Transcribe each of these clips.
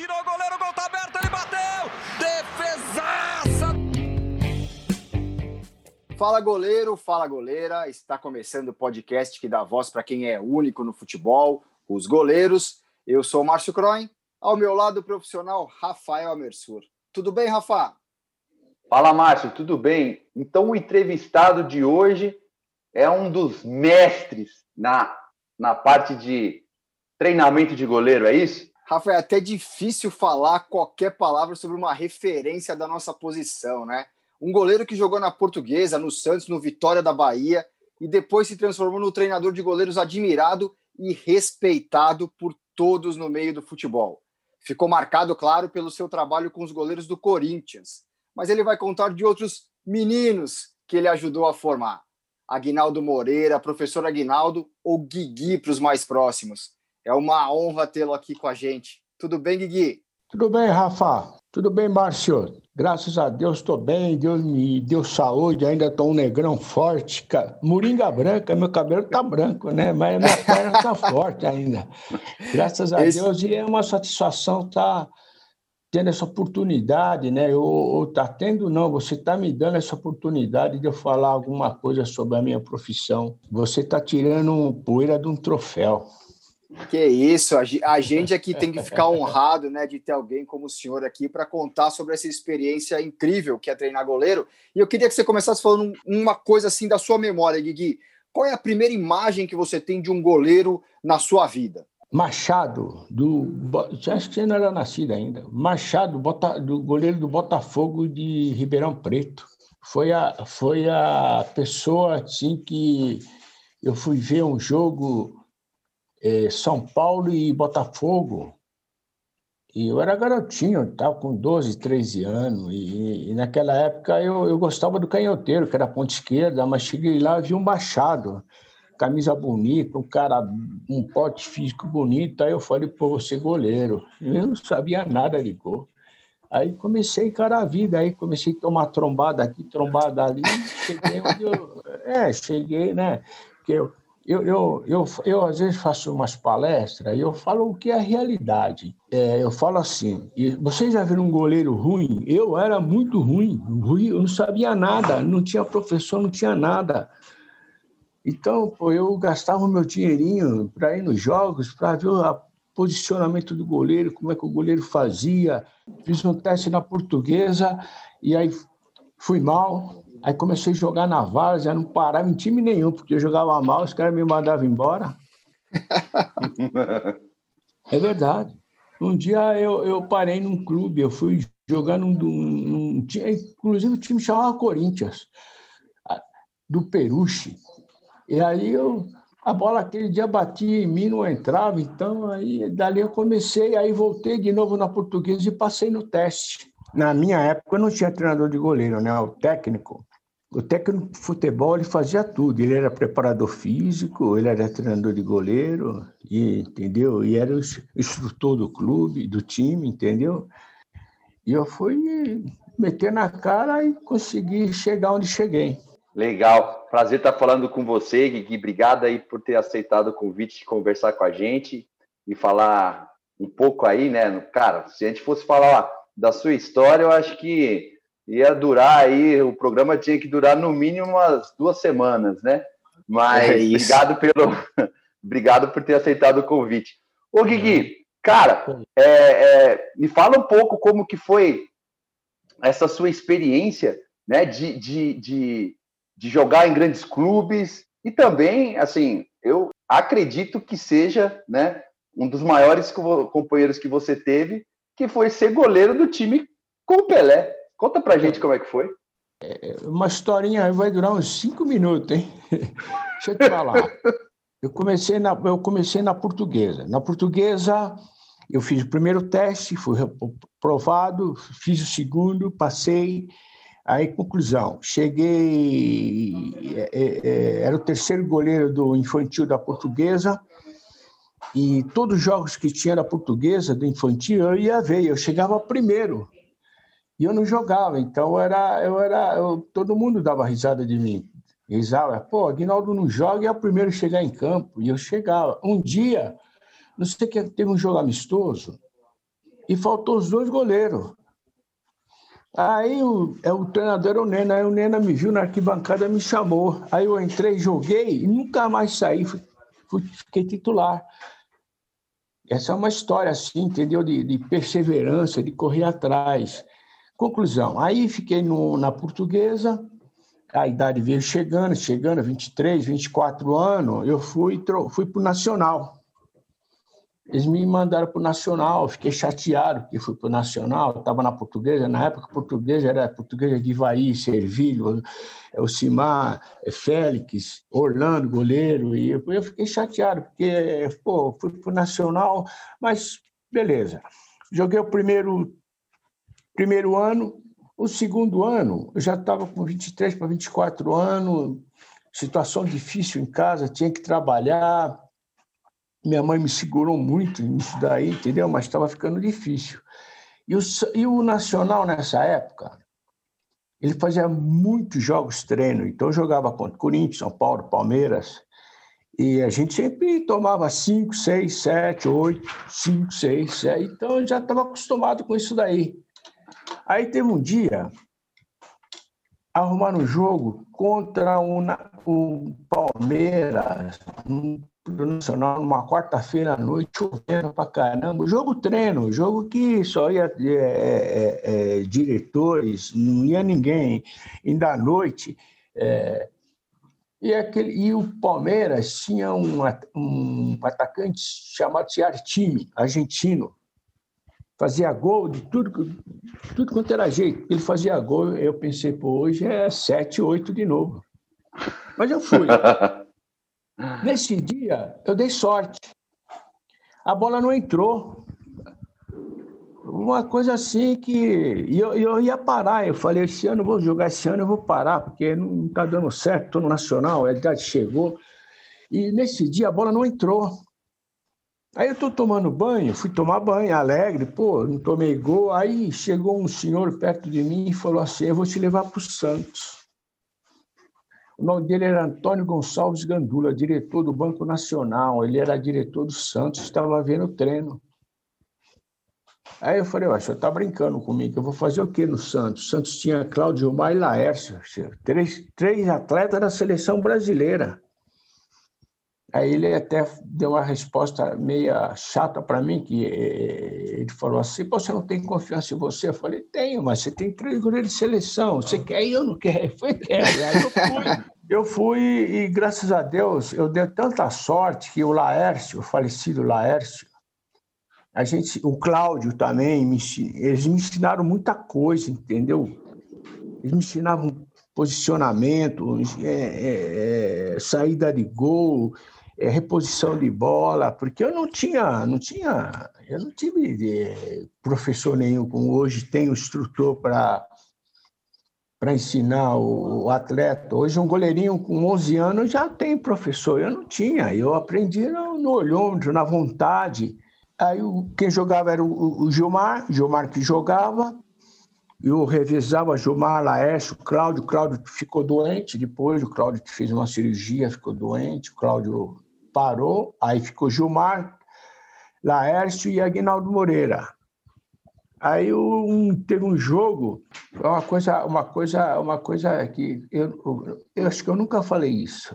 tirou o goleiro, o gol tá aberto, ele bateu! Defesaça! Fala goleiro, fala goleira. Está começando o podcast que dá voz para quem é único no futebol, os goleiros. Eu sou o Márcio Croin, ao meu lado o profissional Rafael Amersur. Tudo bem, Rafa? Fala, Márcio, tudo bem? Então, o entrevistado de hoje é um dos mestres na, na parte de treinamento de goleiro, é isso? Rafa, é até difícil falar qualquer palavra sobre uma referência da nossa posição, né? Um goleiro que jogou na Portuguesa, no Santos, no Vitória da Bahia e depois se transformou no treinador de goleiros admirado e respeitado por todos no meio do futebol. Ficou marcado, claro, pelo seu trabalho com os goleiros do Corinthians, mas ele vai contar de outros meninos que ele ajudou a formar. Aguinaldo Moreira, professor Aguinaldo ou Guigui para os mais próximos. É uma honra tê-lo aqui com a gente. Tudo bem, Guigui? Tudo bem, Rafa? Tudo bem, Márcio? Graças a Deus estou bem, Deus me deu saúde, ainda estou um negrão forte, cara. Moringa branca, meu cabelo tá branco, né? Mas minha perna tá forte ainda. Graças a Esse... Deus, e é uma satisfação estar tá tendo essa oportunidade, né? Ou, tá tendo, não, você está me dando essa oportunidade de eu falar alguma coisa sobre a minha profissão. Você está tirando poeira de um troféu. Que isso, a gente aqui tem que ficar honrado, né, de ter alguém como o senhor aqui para contar sobre essa experiência incrível que é treinar goleiro. E eu queria que você começasse falando uma coisa assim da sua memória, Guigui. Qual é a primeira imagem que você tem de um goleiro na sua vida? Machado, do. Acho que você não era nascido ainda. Machado, do goleiro do Botafogo de Ribeirão Preto. Foi a, foi a pessoa assim que eu fui ver um jogo é, São Paulo e Botafogo. E eu era garotinho, estava com 12, 13 anos. E, e, naquela época eu, eu gostava do canhoteiro, que era ponta esquerda, mas cheguei lá e vi um Machado camisa bonita, um cara, um pote físico bonito. Aí eu falei, pô, você goleiro. Eu não sabia nada de gol. Aí comecei a encarar a vida, aí comecei a tomar trombada aqui, trombada ali. Cheguei onde eu. É, cheguei, né? Porque eu, eu, eu, eu, eu, às vezes faço umas palestras e eu falo o que é a realidade. É, eu falo assim, vocês já viram um goleiro ruim? Eu era muito ruim, ruim, eu não sabia nada, não tinha professor, não tinha nada. Então, pô, eu gastava o meu dinheirinho para ir nos jogos, para ver o posicionamento do goleiro, como é que o goleiro fazia. Fiz um teste na portuguesa e aí fui mal. Aí comecei a jogar na várzea, não parava em time nenhum, porque eu jogava mal, os caras me mandavam embora. é verdade. Um dia eu, eu parei num clube, eu fui jogar num, num, num inclusive o time chamava Corinthians, do Peruche. E aí eu, a bola aquele dia batia em mim, não entrava, então aí dali eu comecei, aí voltei de novo na portuguesa e passei no teste. Na minha época não tinha treinador de goleiro, né? O técnico. O técnico de futebol ele fazia tudo. Ele era preparador físico, ele era treinador de goleiro, e, entendeu? E era o instrutor do clube, do time, entendeu? E eu fui meter na cara e consegui chegar onde cheguei. Legal. Prazer estar falando com você, Gui. Obrigado aí por ter aceitado o convite de conversar com a gente e falar um pouco aí, né? Cara, se a gente fosse falar da sua história, eu acho que ia durar aí, o programa tinha que durar no mínimo umas duas semanas, né? Mas é obrigado pelo obrigado por ter aceitado o convite. Ô Gui, cara, é, é, me fala um pouco como que foi essa sua experiência, né, de, de, de de jogar em grandes clubes e também, assim, eu acredito que seja, né, um dos maiores companheiros que você teve, que foi ser goleiro do time com o Pelé. Conta pra gente como é que foi. É, uma historinha vai durar uns cinco minutos, hein? Deixa eu te falar. Eu comecei na, eu comecei na portuguesa. Na portuguesa, eu fiz o primeiro teste, fui aprovado, fiz o segundo, passei, Aí, conclusão, cheguei, é, é, é, era o terceiro goleiro do infantil da portuguesa, e todos os jogos que tinha da portuguesa, do infantil, eu ia ver, eu chegava primeiro, e eu não jogava, então era, eu era, eu, todo mundo dava risada de mim, risada, pô, Aguinaldo não joga e é o primeiro a chegar em campo, e eu chegava. Um dia, não sei que teve um jogo amistoso, e faltou os dois goleiros. Aí o, é, o treinador era o Nena, aí o Nena me viu na arquibancada me chamou. Aí eu entrei, joguei e nunca mais saí, fui, fui, fiquei titular. Essa é uma história assim, entendeu? De, de perseverança, de correr atrás. Conclusão, aí fiquei no, na portuguesa, a idade veio chegando, chegando, 23, 24 anos, eu fui, fui o Nacional. Eles me mandaram para o Nacional, fiquei chateado porque fui para o Nacional, estava na portuguesa, na época portuguesa era portuguesa de Ivaí, Servilho, Elcimar, Félix, Orlando, goleiro, e eu, eu fiquei chateado, porque, pô, fui para o Nacional, mas beleza. Joguei o primeiro, primeiro ano, o segundo ano, eu já estava com 23 para 24 anos, situação difícil em casa, tinha que trabalhar, minha mãe me segurou muito nisso daí, entendeu? Mas estava ficando difícil. E o, e o Nacional, nessa época, ele fazia muitos jogos treino. Então, eu jogava contra Corinthians, São Paulo, Palmeiras. E a gente sempre tomava 5, 6, 7, 8, 5, 6, 7. Então, eu já estava acostumado com isso daí. Aí teve um dia, arrumaram um jogo contra um, um Palmeiras, um Nacional numa quarta-feira à noite, chovendo pra caramba. Jogo treino, jogo que só ia é, é, é, diretores, não ia ninguém. Ainda à noite. É, e, aquele, e o Palmeiras tinha um, um atacante chamado Ciartimi, argentino. Fazia gol de tudo, tudo quanto era jeito. Ele fazia gol, eu pensei, pô, hoje é 7, 8 de novo. Mas eu fui. Nesse dia, eu dei sorte. A bola não entrou. Uma coisa assim que. E eu, eu ia parar. Eu falei: esse ano eu vou jogar, esse ano eu vou parar, porque não está dando certo. Estou no Nacional, a idade chegou. E nesse dia a bola não entrou. Aí eu estou tomando banho, fui tomar banho, alegre, pô, não tomei gol. Aí chegou um senhor perto de mim e falou assim: Eu vou te levar para o Santos. O nome dele era Antônio Gonçalves Gandula, diretor do Banco Nacional. Ele era diretor do Santos, estava vendo o treino. Aí eu falei, o senhor está brincando comigo, eu vou fazer o quê no Santos? O Santos tinha Cláudio Gilmar e Laércio, três, três atletas da seleção brasileira. Aí ele até deu uma resposta meia chata para mim, que eh, ele falou assim, você não tem confiança em você? Eu falei, tenho, mas você tem três goleiros de seleção, você quer e eu não quero. Foi, quero. Aí eu fui. Eu fui e, graças a Deus, eu dei tanta sorte que o Laércio, o falecido Laércio, a gente, o Cláudio também, eles me ensinaram muita coisa, entendeu? Eles me ensinavam posicionamento, é, é, é, saída de gol, é, reposição de bola, porque eu não tinha, não tinha, eu não tive é, professor nenhum como hoje tem o instrutor para para ensinar o, o, atleta. Hoje um goleirinho com 11 anos já tem professor, eu não tinha, eu aprendi no, no olhômetro, na vontade. Aí quem jogava era o, o Gilmar, Gilmar que jogava, eu revisava Gilmar, Laércio, Cláudio, Cláudio ficou doente depois, o Cláudio fez uma cirurgia, ficou doente, o Cláudio parou, aí ficou Gilmar, Laércio e Aguinaldo Moreira. Aí um, teve um jogo, uma coisa, uma coisa, uma coisa que eu, eu acho que eu nunca falei isso.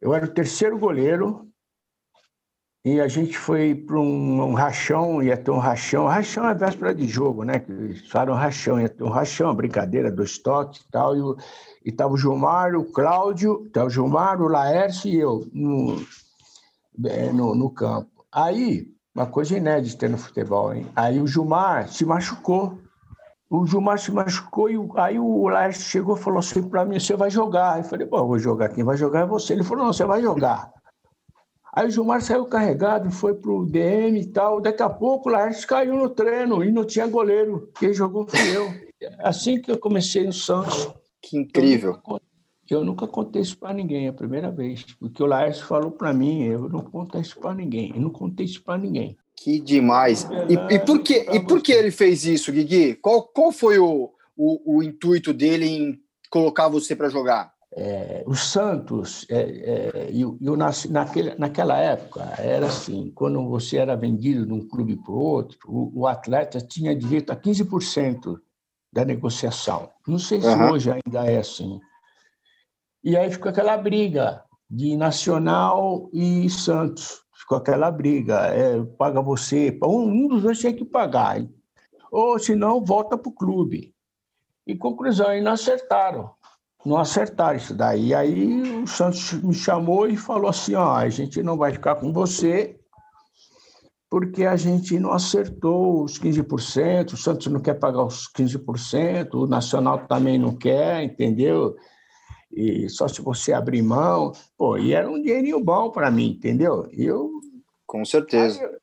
Eu era o terceiro goleiro e a gente foi para um, um, rachão, ia ter um rachão. Rachão é véspera de jogo, né? Eles falam rachão, ia ter um rachão, brincadeira, dois toques e tal. E estava o Gilmar, o Cláudio, tava o Gilmar, o Laércio e eu no, é, no, no campo. Aí, uma coisa inédita no futebol, hein? Aí o Gilmar se machucou. O Gilmar se machucou e aí o Laércio chegou e falou assim para mim: você vai jogar. Eu falei: bom, vou jogar. Quem vai jogar é você. Ele falou: não, você vai jogar. Aí o Gilmar saiu carregado, foi para o DM e tal. Daqui a pouco o Laércio caiu no treino e não tinha goleiro. Quem jogou fui eu. Assim que eu comecei no Santos. Que incrível. Eu nunca, eu nunca contei isso para ninguém, é a primeira vez. Porque o Laércio falou para mim, eu não conto isso para ninguém. Eu não contei isso para ninguém. Que demais. E, e, por que, e por que ele fez isso, Guigui? Qual, qual foi o, o, o intuito dele em colocar você para jogar? é, o Santos, é, é, e, e naquele, naquela época, era assim: quando você era vendido de um clube para o outro, o atleta tinha direito a 15% da negociação. Não sei se uhum. hoje ainda é assim. E aí ficou aquela briga de Nacional e Santos. Ficou aquela briga, é, paga você, um dos dois tinha que pagar, ou senão volta para o clube. E conclusão, aí não acertaram não acertaram isso daí. Aí o Santos me chamou e falou assim: ó, a gente não vai ficar com você porque a gente não acertou os 15%, o Santos não quer pagar os 15%, o Nacional também não quer, entendeu? E só se você abrir mão. Pô, e era um dinheirinho bom para mim, entendeu? Eu, com certeza. Aí,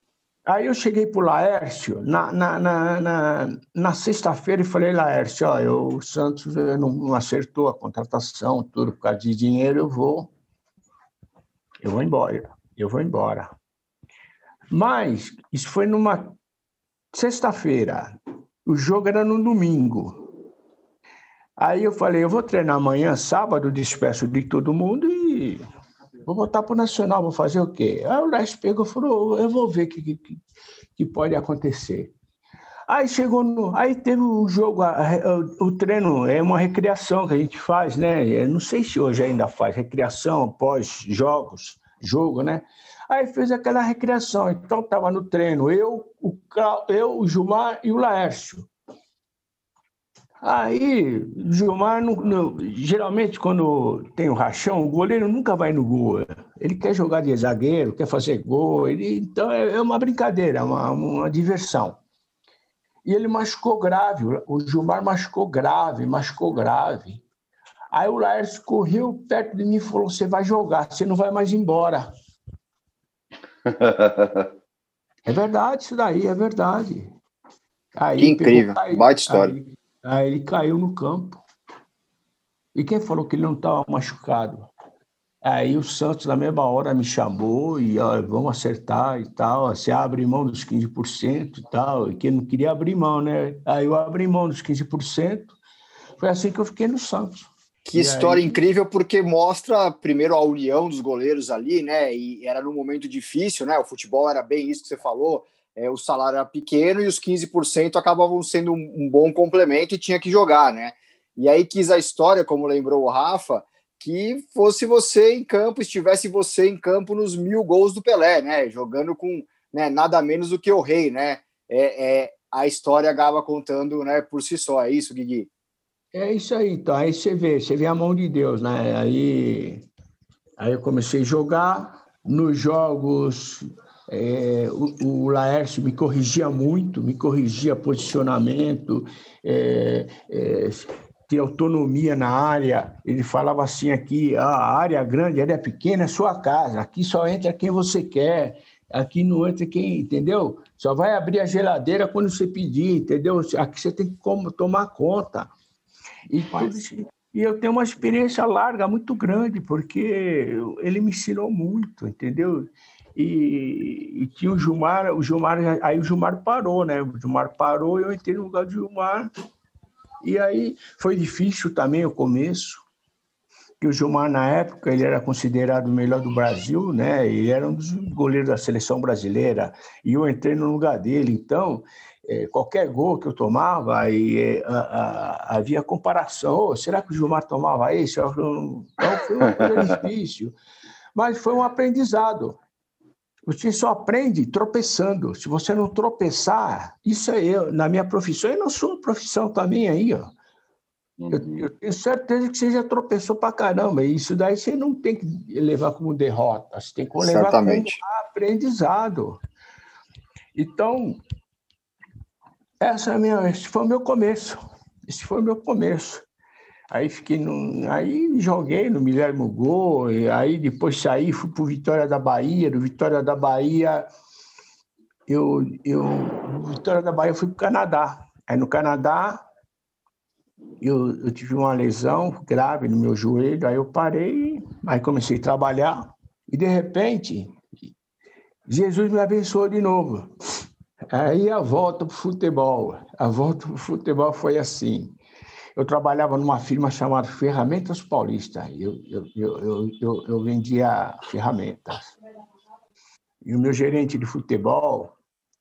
Aí eu cheguei para o Laércio na, na, na, na, na sexta-feira e falei, Laércio, ó, eu, o Santos não, não, acertou a contratação, tudo por causa de dinheiro, eu vou, eu vou embora, eu vou embora. Mas isso foi numa sexta-feira, o jogo era no domingo. Aí eu falei, eu vou treinar amanhã, sábado, despeço de todo mundo e Vou voltar para o Nacional, vou fazer o quê? Aí o Leste pegou e falou: eu vou ver o que, que, que, pode acontecer. Aí chegou no. Aí teve o jogo, o, o treino é uma recreação que a gente faz, né? Eu não sei se hoje ainda faz recreação pós-jogos, jogo, né? Aí fez aquela recreação. Então estava no treino eu, o, eu, o Gilmar e o Laércio. Aí, Gilmar, geralmente, quando tem o rachão, o goleiro nunca vai no gol. Ele quer jogar de zagueiro, quer fazer gol. Ele, então, é, é uma brincadeira, uma, uma diversão. E ele machucou grave, o Gilmar machucou grave, machucou grave. Aí o Laércio correu perto de mim e falou: Você vai jogar, você não vai mais embora. é verdade, isso daí, é verdade. Aí, que incrível, baita história. Aí, Aí ele caiu no campo. E quem falou que ele não estava machucado? Aí o Santos, na mesma hora, me chamou e ó, vamos acertar e tal. Você abre mão dos 15% e tal. E quem não queria abrir mão, né? Aí eu abri mão dos 15%. Foi assim que eu fiquei no Santos. Que e história aí... incrível, porque mostra primeiro a união dos goleiros ali, né? E era num momento difícil, né? O futebol era bem isso que você falou é, o salário era pequeno e os 15% acabavam sendo um, um, bom complemento e tinha que jogar, né? E aí quis a história, como lembrou o Rafa, que fosse você em campo, estivesse você em campo nos mil gols do Pelé, né? Jogando com né, nada menos do que o rei, né? É, é, a história acaba contando né, por si só, é isso, Guigui? É isso aí, então. Aí você vê, você vê a mão de Deus, né? Aí, aí eu comecei a jogar nos jogos é, o, o Laércio me corrigia muito, me corrigia posicionamento, é, é, ter autonomia na área. Ele falava assim aqui, ah, a área grande, a área pequena é sua casa, aqui só entra quem você quer, aqui não entra quem, entendeu? Só vai abrir a geladeira quando você pedir, entendeu? Aqui você tem que tomar conta. E, tudo, e eu tenho uma experiência larga, muito grande, porque ele me ensinou muito, entendeu? E, e, tinha o Gilmar, o Gilmar, aí o Gilmar parou, né? O Gilmar parou e eu entrei no lugar do Gilmar. E aí foi difícil também o começo, que o Gilmar, na época, ele era considerado o melhor do Brasil, né? Ele era um dos goleiros da seleção brasileira, e eu entrei no lugar dele. Então, é, qualquer gol que eu tomava, e, é, a, a, havia comparação. Oh, será que o Gilmar tomava esse? Então, foi uma coisa difícil. Mas foi um aprendizado. Você só aprende tropeçando. Se você não tropeçar, isso é eu. Na minha profissão, e na sua profissão também aí, ó. Uhum. Eu, eu, tenho certeza que você já tropeçou pra caramba. E isso daí você não tem que levar como derrota, você tem que levar Certamente. como aprendizado. Então, essa é minha, esse foi o meu começo. Esse foi o meu começo. Aí fiquei no, aí joguei no Guilherme Gol, aí depois saí, fui para Vitória da Bahia, do Vitória da Bahia eu, eu Vitória da Bahia fui para o Canadá. Aí no Canadá eu, eu tive uma lesão grave no meu joelho, aí eu parei, aí comecei a trabalhar e de repente Jesus me abençoou de novo. Aí a volta para o futebol, a volta para o futebol foi assim. eu trabalhava numa firma chamada Ferramentas Paulista. Eu, eu, eu, eu, eu vendia ferramentas. E o meu gerente de futebol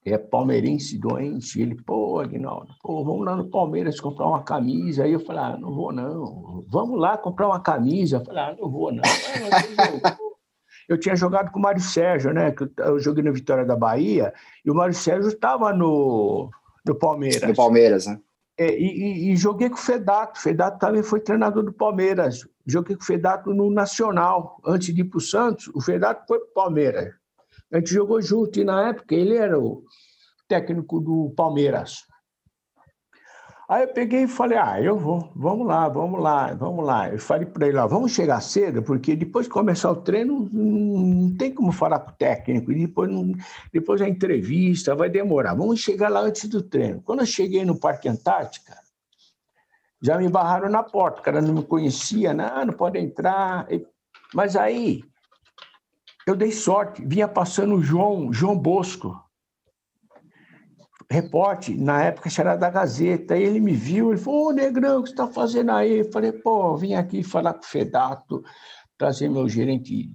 é palmeirense doente. Ele, pô, Aguinaldo, pô, vamos lá no Palmeiras comprar uma camisa. Aí eu falei, ah, não vou não. Vamos lá comprar uma camisa. Eu falei, ah, não vou não. Eu tinha jogado com o Mário Sérgio, né? Eu joguei na Vitória da Bahia e o Mário Sérgio estava no, no Palmeiras. No Palmeiras, né? É, e, e, e, joguei com o Fedato. O Fedato também foi treinador do Palmeiras. Joguei com o Fedato no Nacional. Antes de ir para o Santos, o Fedato foi para o Palmeiras. A gente jogou junto e na época ele era o técnico do Palmeiras. Aí eu peguei e falei, ah, eu vou, vamos lá, vamos lá, vamos lá. Eu falei para ele, ó, vamos chegar cedo, porque depois de começar o treino, não tem como falar com o técnico, depois, não, depois a entrevista vai demorar. Vamos chegar lá antes do treino. Quando eu cheguei no Parque Antártica, já me barraram na porta, o cara não me conhecia, não, né? ah, não pode entrar. Mas aí, eu dei sorte, vinha passando o João, João Bosco, repórter, na época era da Gazeta, ele me viu, ele falou, ô Negrão, o que você está fazendo aí? Eu falei, pô, vim aqui falar com o Fedato, trazer meu gerente,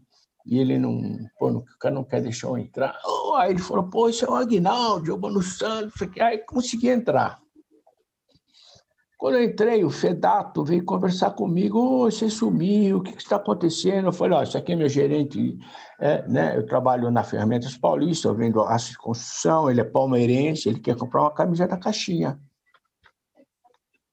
e ele não, pô, o cara não quer deixar eu entrar. Aí ele falou, pô, isso é o Aguinaldo, Mano Santos, aí consegui entrar. Quando eu entrei, o Fedato veio conversar comigo, oh, você sumiu, o que está acontecendo? Eu falei, ó, oh, isso aqui é meu gerente, é, né? eu trabalho na Ferramentas Paulista, eu vendo aço de construção, ele é palmeirense, ele quer comprar uma camisa da caixinha.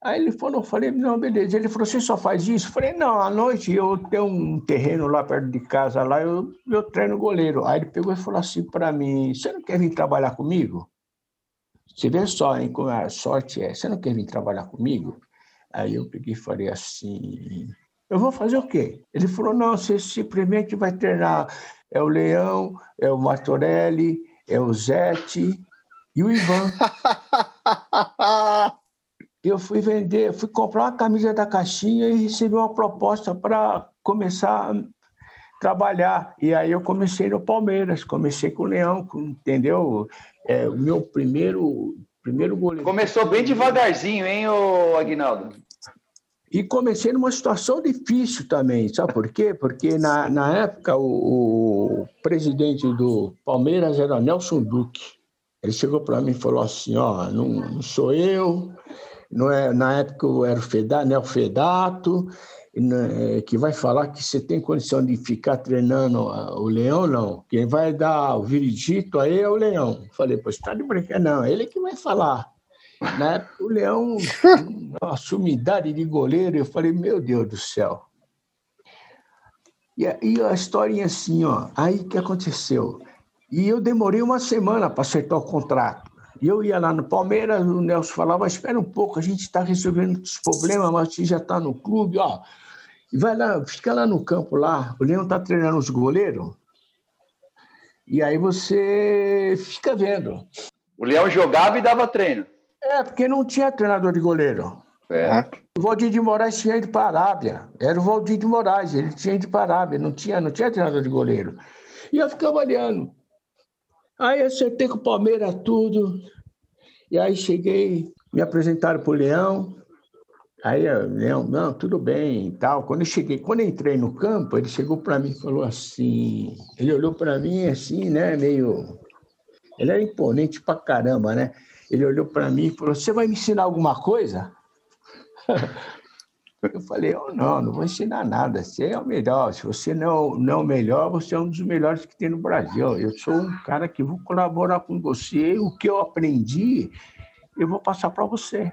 Aí ele falou, eu falei, não, beleza. Ele falou, você só faz isso? Eu falei, não, à noite eu tenho um terreno lá perto de casa, lá eu, eu treino goleiro. Aí ele pegou e falou assim para mim, você não quer vir trabalhar comigo? Você vê só, hein, como a sorte é. Você não quer vir trabalhar comigo? Aí eu peguei e falei assim: eu vou fazer o quê? Ele falou: não, você simplesmente vai treinar. É o Leão, é o Martorelli, é o Zete e o Ivan. eu fui vender, fui comprar uma camisa da caixinha e recebi uma proposta para começar trabalhar. E aí eu comecei no Palmeiras, comecei com o Leão, entendeu? É, o meu primeiro, primeiro goleiro. Começou bem devagarzinho, hein, ô Aguinaldo? E comecei numa situação difícil também, sabe por quê? Porque na, na época o, o presidente do Palmeiras era Nelson Duque. Ele chegou para mim e falou assim: Ó, não, não sou eu, não é, na época eu era o Fedato, né, o Fedato, que vai falar que você tem condição de ficar treinando o leão, não. Quem vai dar o veredito aí é o leão. Falei, pois está de brincadeira, não, ele que vai falar. Na época, o leão, uma sumidade de goleiro, eu falei, meu Deus do céu. E, e a historinha assim, ó, aí que aconteceu? E eu demorei uma semana para acertar o contrato. E eu ia lá no Palmeiras, o Nelson falava, espera um pouco, a gente está resolvendo os problemas, mas você já está no clube, ó, vai lá, fica lá no campo lá, o Leão está treinando os goleiros, e aí você fica vendo. O Leão jogava e dava treino. É, porque não tinha treinador de goleiro. É. O Valdir de Moraes tinha ido para a Arábia. Era o Valdir de Moraes, ele tinha ido para a Arábia, não tinha, não tinha treinador de goleiro. E eu ficava olhando. Aí acertei com o Palmeiras tudo. E aí cheguei, me apresentaram para o Leão. Aí, Leão, não, tudo bem e tal. Quando eu cheguei, quando eu entrei no campo, ele chegou para mim e falou assim. Ele olhou para mim assim, né, meio. Ele era imponente pra caramba, né? Ele olhou para mim e falou: Você vai me ensinar alguma coisa? Eu falei: oh, Não, não vou ensinar nada. Você é o melhor. Se você não, não é o melhor, você é um dos melhores que tem no Brasil. Eu sou um cara que vou colaborar com você. O que eu aprendi, eu vou passar para você.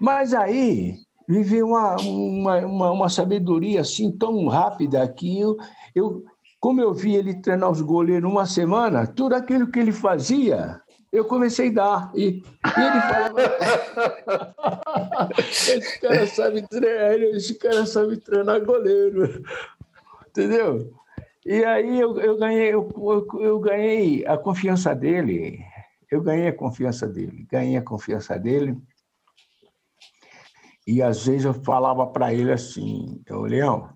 Mas aí vivi uma, uma, uma, uma, sabedoria assim tão rápida que eu, eu, como eu vi ele treinar os goleiros uma semana, tudo aquilo que ele fazia, eu comecei a dar. E, e ele falava: esse cara sabe treinar, esse cara sabe treinar goleiro. Entendeu? E aí eu, eu ganhei, eu, eu ganhei a confiança dele. Eu ganhei a confiança dele, ganhei a confiança dele. E às vezes eu falava para ele assim, Leão,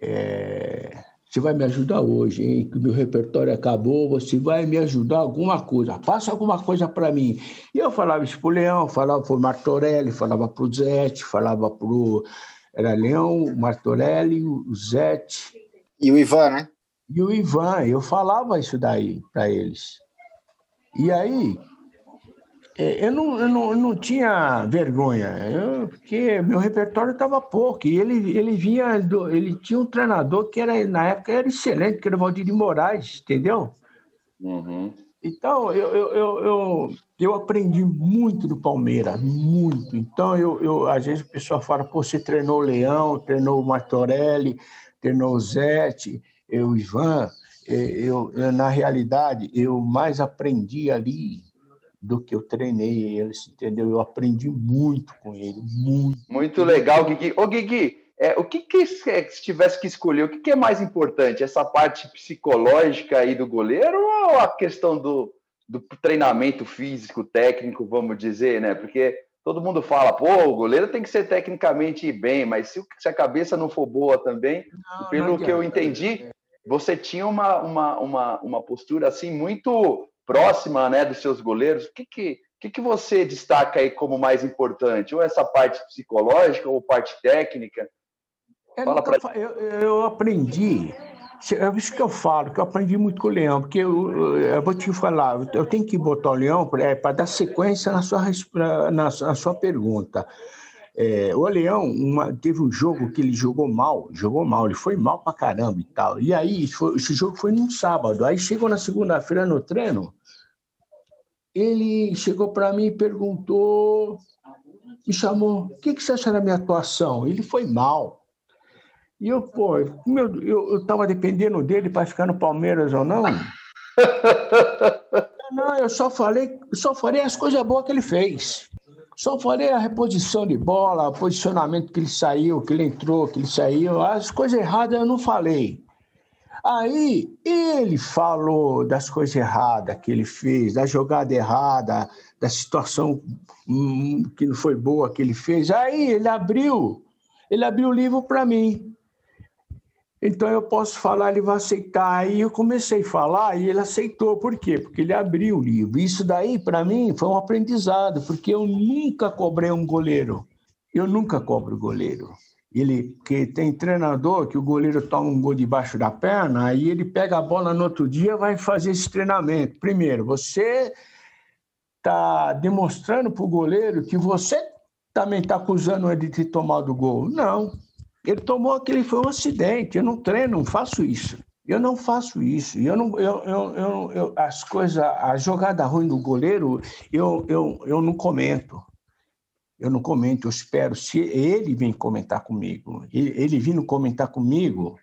é, você vai me ajudar hoje, hein? Que o meu repertório acabou, você vai me ajudar alguma coisa, passa alguma coisa para mim. E eu falava isso para o Leão, falava para o Martorelli, falava para o Zete, falava para o. Era Leão, o Martorelli, o Zete. E o Ivan, né? E o Ivan, eu falava isso daí para eles. E aí, eu não, eu não, eu não tinha vergonha, eu, porque meu repertório estava pouco. E ele, ele vinha, do, ele tinha um treinador que era, na época era excelente, que era o Valdir de Moraes, entendeu? Uhum. Então, eu, eu, eu, eu, eu aprendi muito do Palmeiras, muito. Então, eu, eu, às vezes o pessoal fala, pô, você treinou o Leão, treinou o Martorelli, treinou o Zete, eu, o Ivan. É, eu, eu, na realidade, eu mais aprendi ali do que eu treinei eles, entendeu? Eu aprendi muito com ele, muito. Muito legal, Gui. Ô, Gui, é, o que, que se tivesse que escolher, o que, que, é mais importante? Essa parte psicológica aí do goleiro ou a questão do, do treinamento físico, técnico, vamos dizer, né? Porque todo mundo fala, pô, o goleiro tem que ser tecnicamente bem, mas se, se a cabeça não for boa também, não, pelo não que eu entendi, você tinha uma, uma, uma, uma postura assim muito próxima né, dos seus goleiros, o que, que, que, que você destaca aí como mais importante? Ou essa parte psicológica ou parte técnica? Eu, Fala pra... eu, eu aprendi, é isso que eu falo, que eu aprendi muito com o Leão, porque eu, eu vou te falar, eu tenho que botar o Leão para é, dar sequência na sua, na, na sua pergunta. É, o Leão uma, teve um jogo que ele jogou mal, jogou mal, ele foi mal pra caramba e tal. E aí, foi, esse jogo foi num sábado. Aí chegou na segunda-feira no treino, ele chegou para mim e perguntou, me chamou, o que, que você acha da minha atuação? Ele foi mal. E eu, pô, meu, eu estava dependendo dele para ficar no Palmeiras ou não. não, eu só falei, só falei as coisas boas que ele fez. Só falei a reposição de bola, o posicionamento que ele saiu, que ele entrou, que ele saiu. As coisas erradas eu não falei. Aí ele falou das coisas erradas que ele fez, da jogada errada, da situação hum, que não foi boa que ele fez. Aí ele abriu, ele abriu o livro para mim. Então eu posso falar, ele vai aceitar. Aí eu comecei a falar e ele aceitou. Por quê? Porque ele abriu o livro. Isso daí, para mim, foi um aprendizado, porque eu nunca cobrei um goleiro. Eu nunca cobro goleiro. Ele que tem treinador que o goleiro toma um gol debaixo da perna, aí ele pega a bola no outro dia vai fazer esse treinamento. Primeiro, você está demonstrando para o goleiro que você também está acusando ele de ter tomado gol. Não, ele tomou aquele, foi um acidente. Eu não treino, não faço isso. Eu não faço isso. Eu não, eu, eu, eu, eu as coisas, a jogada ruim do goleiro, eu, eu, eu não comento. Eu não comento, eu espero. Se ele vem comentar comigo, ele, vindo comentar comigo,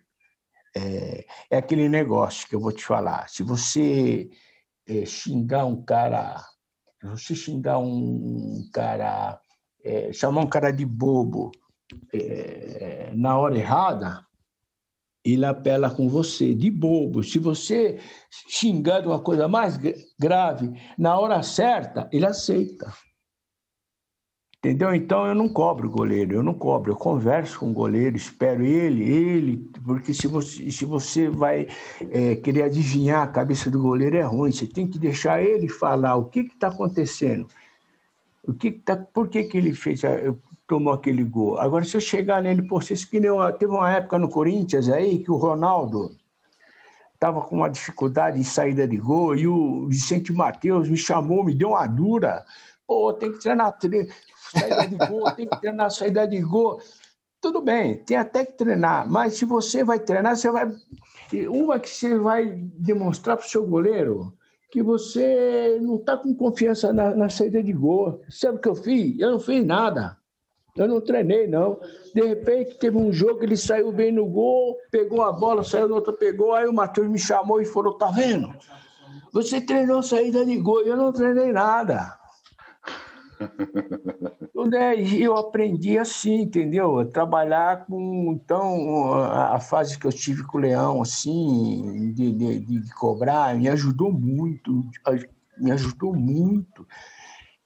é, é, aquele negócio que eu vou te falar. Se você é, xingar um cara, se você xingar um cara, é, chamar um cara de bobo, é, na hora errada, ele apela com você, de bobo. Se você xingar de uma coisa mais grave, na hora certa, ele aceita. Entendeu? Então eu não cobro o goleiro, eu não cobro, eu converso com o goleiro, espero ele, ele, porque se você, se você vai é, querer adivinhar a cabeça do goleiro é ruim, você tem que deixar ele falar o que está acontecendo. O que, que tá, por que, que ele fez? tomou aquele gol. Agora, se eu chegar nele, por isso que teve uma época no Corinthians aí que o Ronaldo estava com uma dificuldade em saída de gol e o Vicente Matheus me chamou, me deu uma dura. Pô, tem que treinar saída de gol, tem que treinar saída de gol. Tudo bem, tem até que treinar, mas se você vai treinar, você vai. Uma que você vai demonstrar para o seu goleiro que você não está com confiança na, na saída de gol. Sabe o que eu fiz? Eu não fiz nada. Eu não treinei, não. De repente, teve um jogo, ele saiu bem no gol, pegou a bola, saiu no outro, pegou. Aí o Matheus me chamou e falou: Tá vendo? Você treinou saída de gol, eu não treinei nada. Eu aprendi assim, entendeu? Trabalhar com. Então, a fase que eu tive com o Leão, assim, de, de, de cobrar, me ajudou muito. Me ajudou muito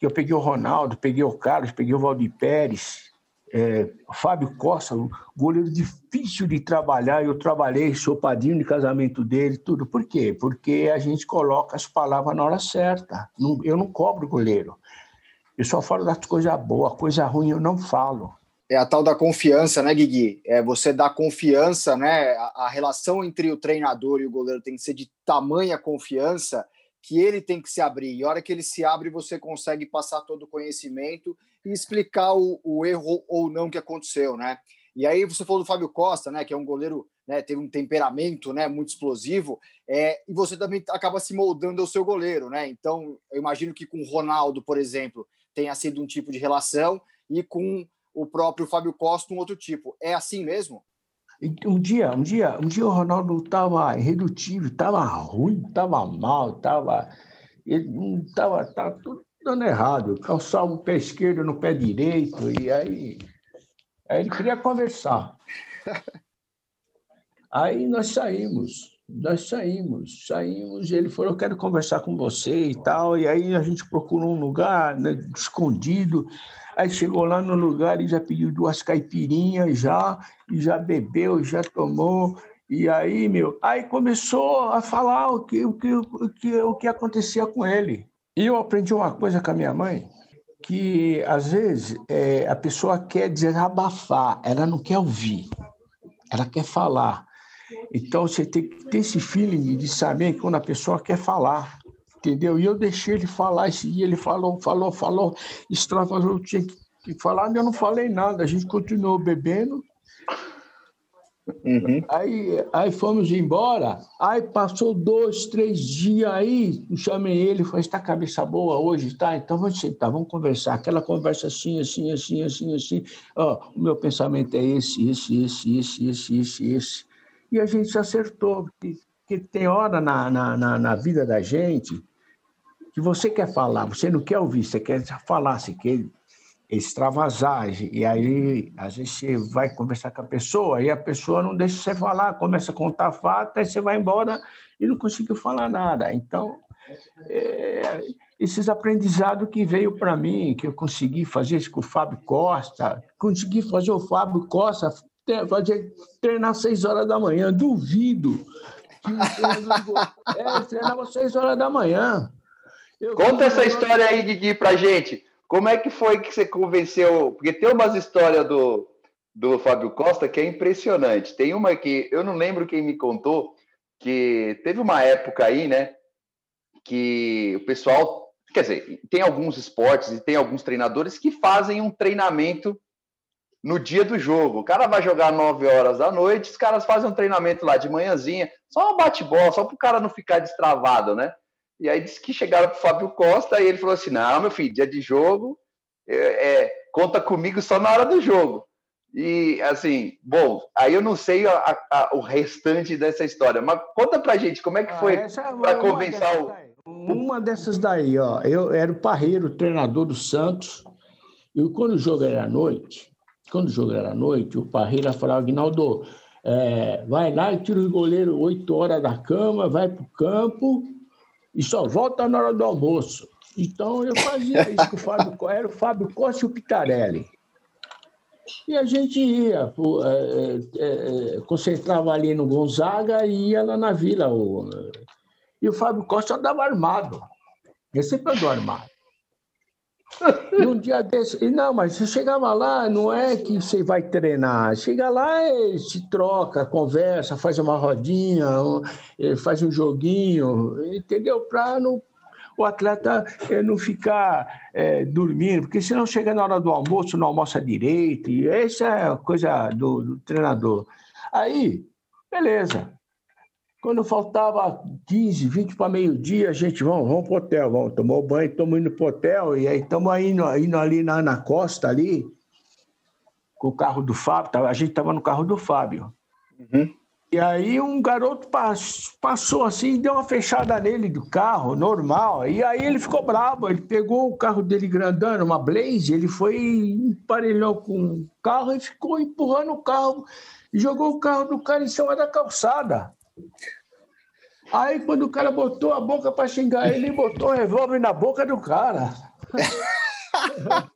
eu peguei o Ronaldo, peguei o Carlos, peguei o Valdir Pérez, é, Fábio Costa, goleiro difícil de trabalhar. Eu trabalhei, sou padrinho de casamento dele, tudo. Por quê? Porque a gente coloca as palavras na hora certa. Eu não cobro goleiro. Eu só falo das coisas boas, coisa ruim eu não falo. É a tal da confiança, né, Guigui? É você dar confiança, né? A, a relação entre o treinador e o goleiro tem que ser de tamanha confiança que ele tem que se abrir. E a hora que ele se abre, você consegue passar todo o conhecimento e explicar o, o erro ou não que aconteceu, né? E aí você falou do Fábio Costa, né? Que é um goleiro, né? Teve um temperamento, né? Muito explosivo. É, e você também acaba se moldando ao seu goleiro, né? Então, eu imagino que com o Ronaldo, por exemplo, tenha sido um tipo de relação e com o próprio Fábio Costa um outro tipo. É assim mesmo? Um dia, um dia, um dia o Ronaldo estava irredutível, estava ruim, estava mal, estava estava tava tudo dando errado. Calçava o pé esquerdo no pé direito e aí, aí ele queria conversar. Aí nós saímos, nós saímos, saímos, e ele falou, quero conversar com você e tal, e aí a gente procurou um lugar né, escondido, Aí chegou lá no lugar e já pediu duas caipirinhas já, e já bebeu, já tomou. E aí, meu, aí começou a falar o que, o que, o que, o que acontecia com ele. E eu aprendi uma coisa com a minha mãe, que às vezes é, a pessoa quer desabafar, ela não quer ouvir, ela quer falar. Então você tem que ter esse feeling de saber quando a pessoa quer falar entendeu? E eu deixei ele falar esse dia, ele falou, falou, falou, extravasou, tinha que falar, eu não falei nada, a gente continuou bebendo. Uhum. Aí, aí fomos embora, aí passou dois, três dias aí, eu chamei ele, falei, está cabeça boa hoje, tá? Então vamos sentar, vamos conversar, aquela conversa assim, assim, assim, assim, assim, ó, o meu pensamento é esse, esse, esse, esse, esse, esse, esse. E a gente se acertou, porque tem hora na, na, na, na vida da gente que você quer falar, você não quer ouvir, você quer falar, você quer extravasar. E aí, às vezes, você vai conversar com a pessoa e a pessoa não deixa você falar, começa a contar fato, aí você vai embora e não conseguiu falar nada. Então, é, esses aprendizados que veio para mim, que eu consegui fazer isso com o Fábio Costa, consegui fazer o Fábio Costa fazer, treinar às seis horas da manhã, duvido. Que, é, treinava às seis horas da manhã. Conta essa história aí, Didi, pra gente. Como é que foi que você convenceu? Porque tem umas histórias do, do Fábio Costa que é impressionante. Tem uma que eu não lembro quem me contou, que teve uma época aí, né, que o pessoal, quer dizer, tem alguns esportes e tem alguns treinadores que fazem um treinamento no dia do jogo. O cara vai jogar 9 horas da noite, os caras fazem um treinamento lá de manhãzinha, só um bate-bola, só para o cara não ficar destravado, né? E aí disse que chegaram para o Fábio Costa e ele falou assim: Não, meu filho, dia de jogo, é, é, conta comigo só na hora do jogo. E assim, bom, aí eu não sei a, a, o restante dessa história, mas conta pra gente como é que foi ah, para convencer o. Uma dessas daí, ó, eu era o parreiro, o treinador do Santos, e quando o jogo era à noite, quando o jogo era à noite, o parreiro falava, Aguinaldo, é, vai lá e tira os goleiros 8 horas da cama, vai para o campo e só volta na hora do almoço. Então eu fazia isso com o Fábio era o Fábio Costa e o Pitarelli. E a gente ia, é, é, concentrava ali no Gonzaga e ia lá na vila. E o Fábio Costa andava armado. Ele sempre andou armado. E um dia desse, não, mas você chegava lá, não é que você vai treinar, chega lá e se troca, conversa, faz uma rodinha, faz um joguinho, entendeu? Para não, o atleta eh, não ficar é, dormindo, porque senão chega na hora do almoço, não almoça direito, e essa é a coisa do, do treinador. Aí, beleza. Quando faltava 15, 20 para meio-dia, a gente, vamos, vamos para o hotel, vamos, tomou banho, estamos indo para o hotel, e aí estamos indo, indo ali na, na costa ali, com o carro do Fábio, a gente estava no carro do Fábio. Uhum. E aí um garoto passou assim, deu uma fechada nele do carro, normal. E aí ele ficou bravo, ele pegou o carro dele grandão, uma Blaze, ele foi emparelhou com o carro e ficou empurrando o carro, e jogou o carro do cara em cima da calçada. Aí, quando o cara botou a boca para xingar ele, ele botou o revólver na boca do cara.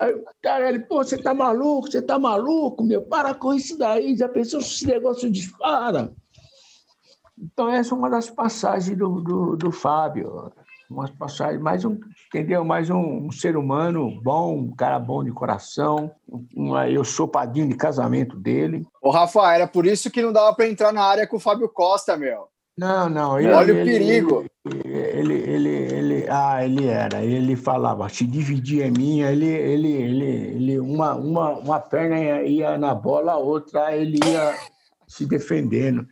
Aí o Tarelli, pô, você tá maluco? Você tá maluco, meu? Para com isso daí, já pensou se esse negócio dispara? Então, essa é uma das passagens do, do, do Fábio. Umas passagens, mais um, entendeu? Mais um, um, ser humano bom, um cara bom de coração. Uma, eu sou padrinho de casamento dele. Ô, Rafa, era por isso que não dava para entrar na área com o Fábio Costa, meu. Não, não. Ele, Olha o perigo. Ele, ele, ele, ah, ele era. Ele falava, se dividir é minha. Ele, ele, ele, ele uma, uma, uma perna ia na bola, a outra ele ia se defendendo.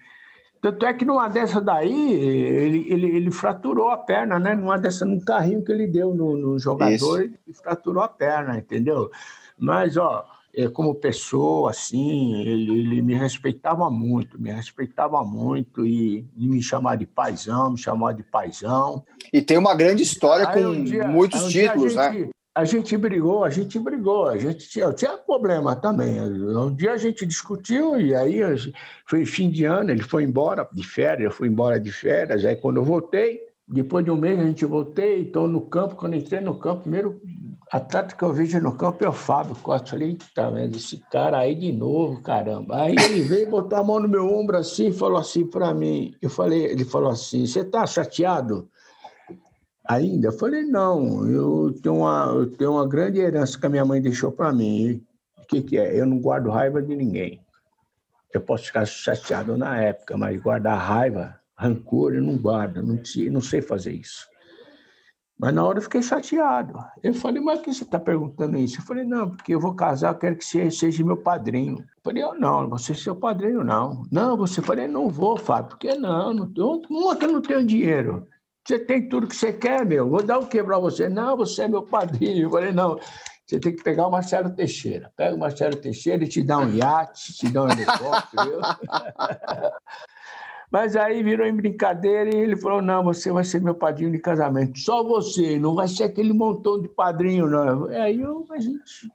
Tanto é que numa dessa daí, ele, ele, ele fraturou a perna, né? Numa dessa, num carrinho que ele deu no, no jogador, Isso. ele fraturou a perna, entendeu? Mas, ó, é, como pessoa, assim, ele, ele, me respeitava muito, me respeitava muito e, e, me chamava de paizão, me chamava de paizão. E tem uma grande história aí, com um dia, muitos títulos, a gente, né? A gente brigou, a gente brigou, a gente tinha, tinha problema também. Um dia a gente discutiu e aí foi fim de ano, ele foi embora de férias, eu fui embora de férias, aí quando eu voltei, depois de um mês a gente voltei, estou no campo, quando entrei no campo, primeiro atleta que eu vejo no campo é o Fábio Costa. Falei, tá vendo esse cara aí de novo, caramba. Aí ele veio botar a mão no meu ombro assim e falou assim para mim. Eu falei, ele falou assim: você tá chateado? Ainda? Eu falei, não, eu tenho uma, eu tenho uma grande herança que a minha mãe deixou para mim. O que, que é? Eu não guardo raiva de ninguém. Eu posso ficar chateado na época, mas guardar raiva, rancor, eu não guardo, não, não sei fazer isso. Mas na hora eu fiquei chateado. Eu falei, mas por que você está perguntando isso? Eu falei, não, porque eu vou casar, eu quero que você seja meu padrinho. Eu falei, eu não, você é seu padrinho, não. Não, você falei, não vou, Fábio, porque não, não, uma que eu não tenho dinheiro. Você tem tudo que você quer, meu. Vou dar o quê para você? Não, você é meu padrinho. Eu falei, não, você tem que pegar o Marcelo Teixeira. Pega o Marcelo Teixeira e te dá um iate, te dá um helicóptero. Mas aí virou em brincadeira e ele falou: não, você vai ser meu padrinho de casamento. Só você, não vai ser aquele montão de padrinho, não. Aí eu, a gente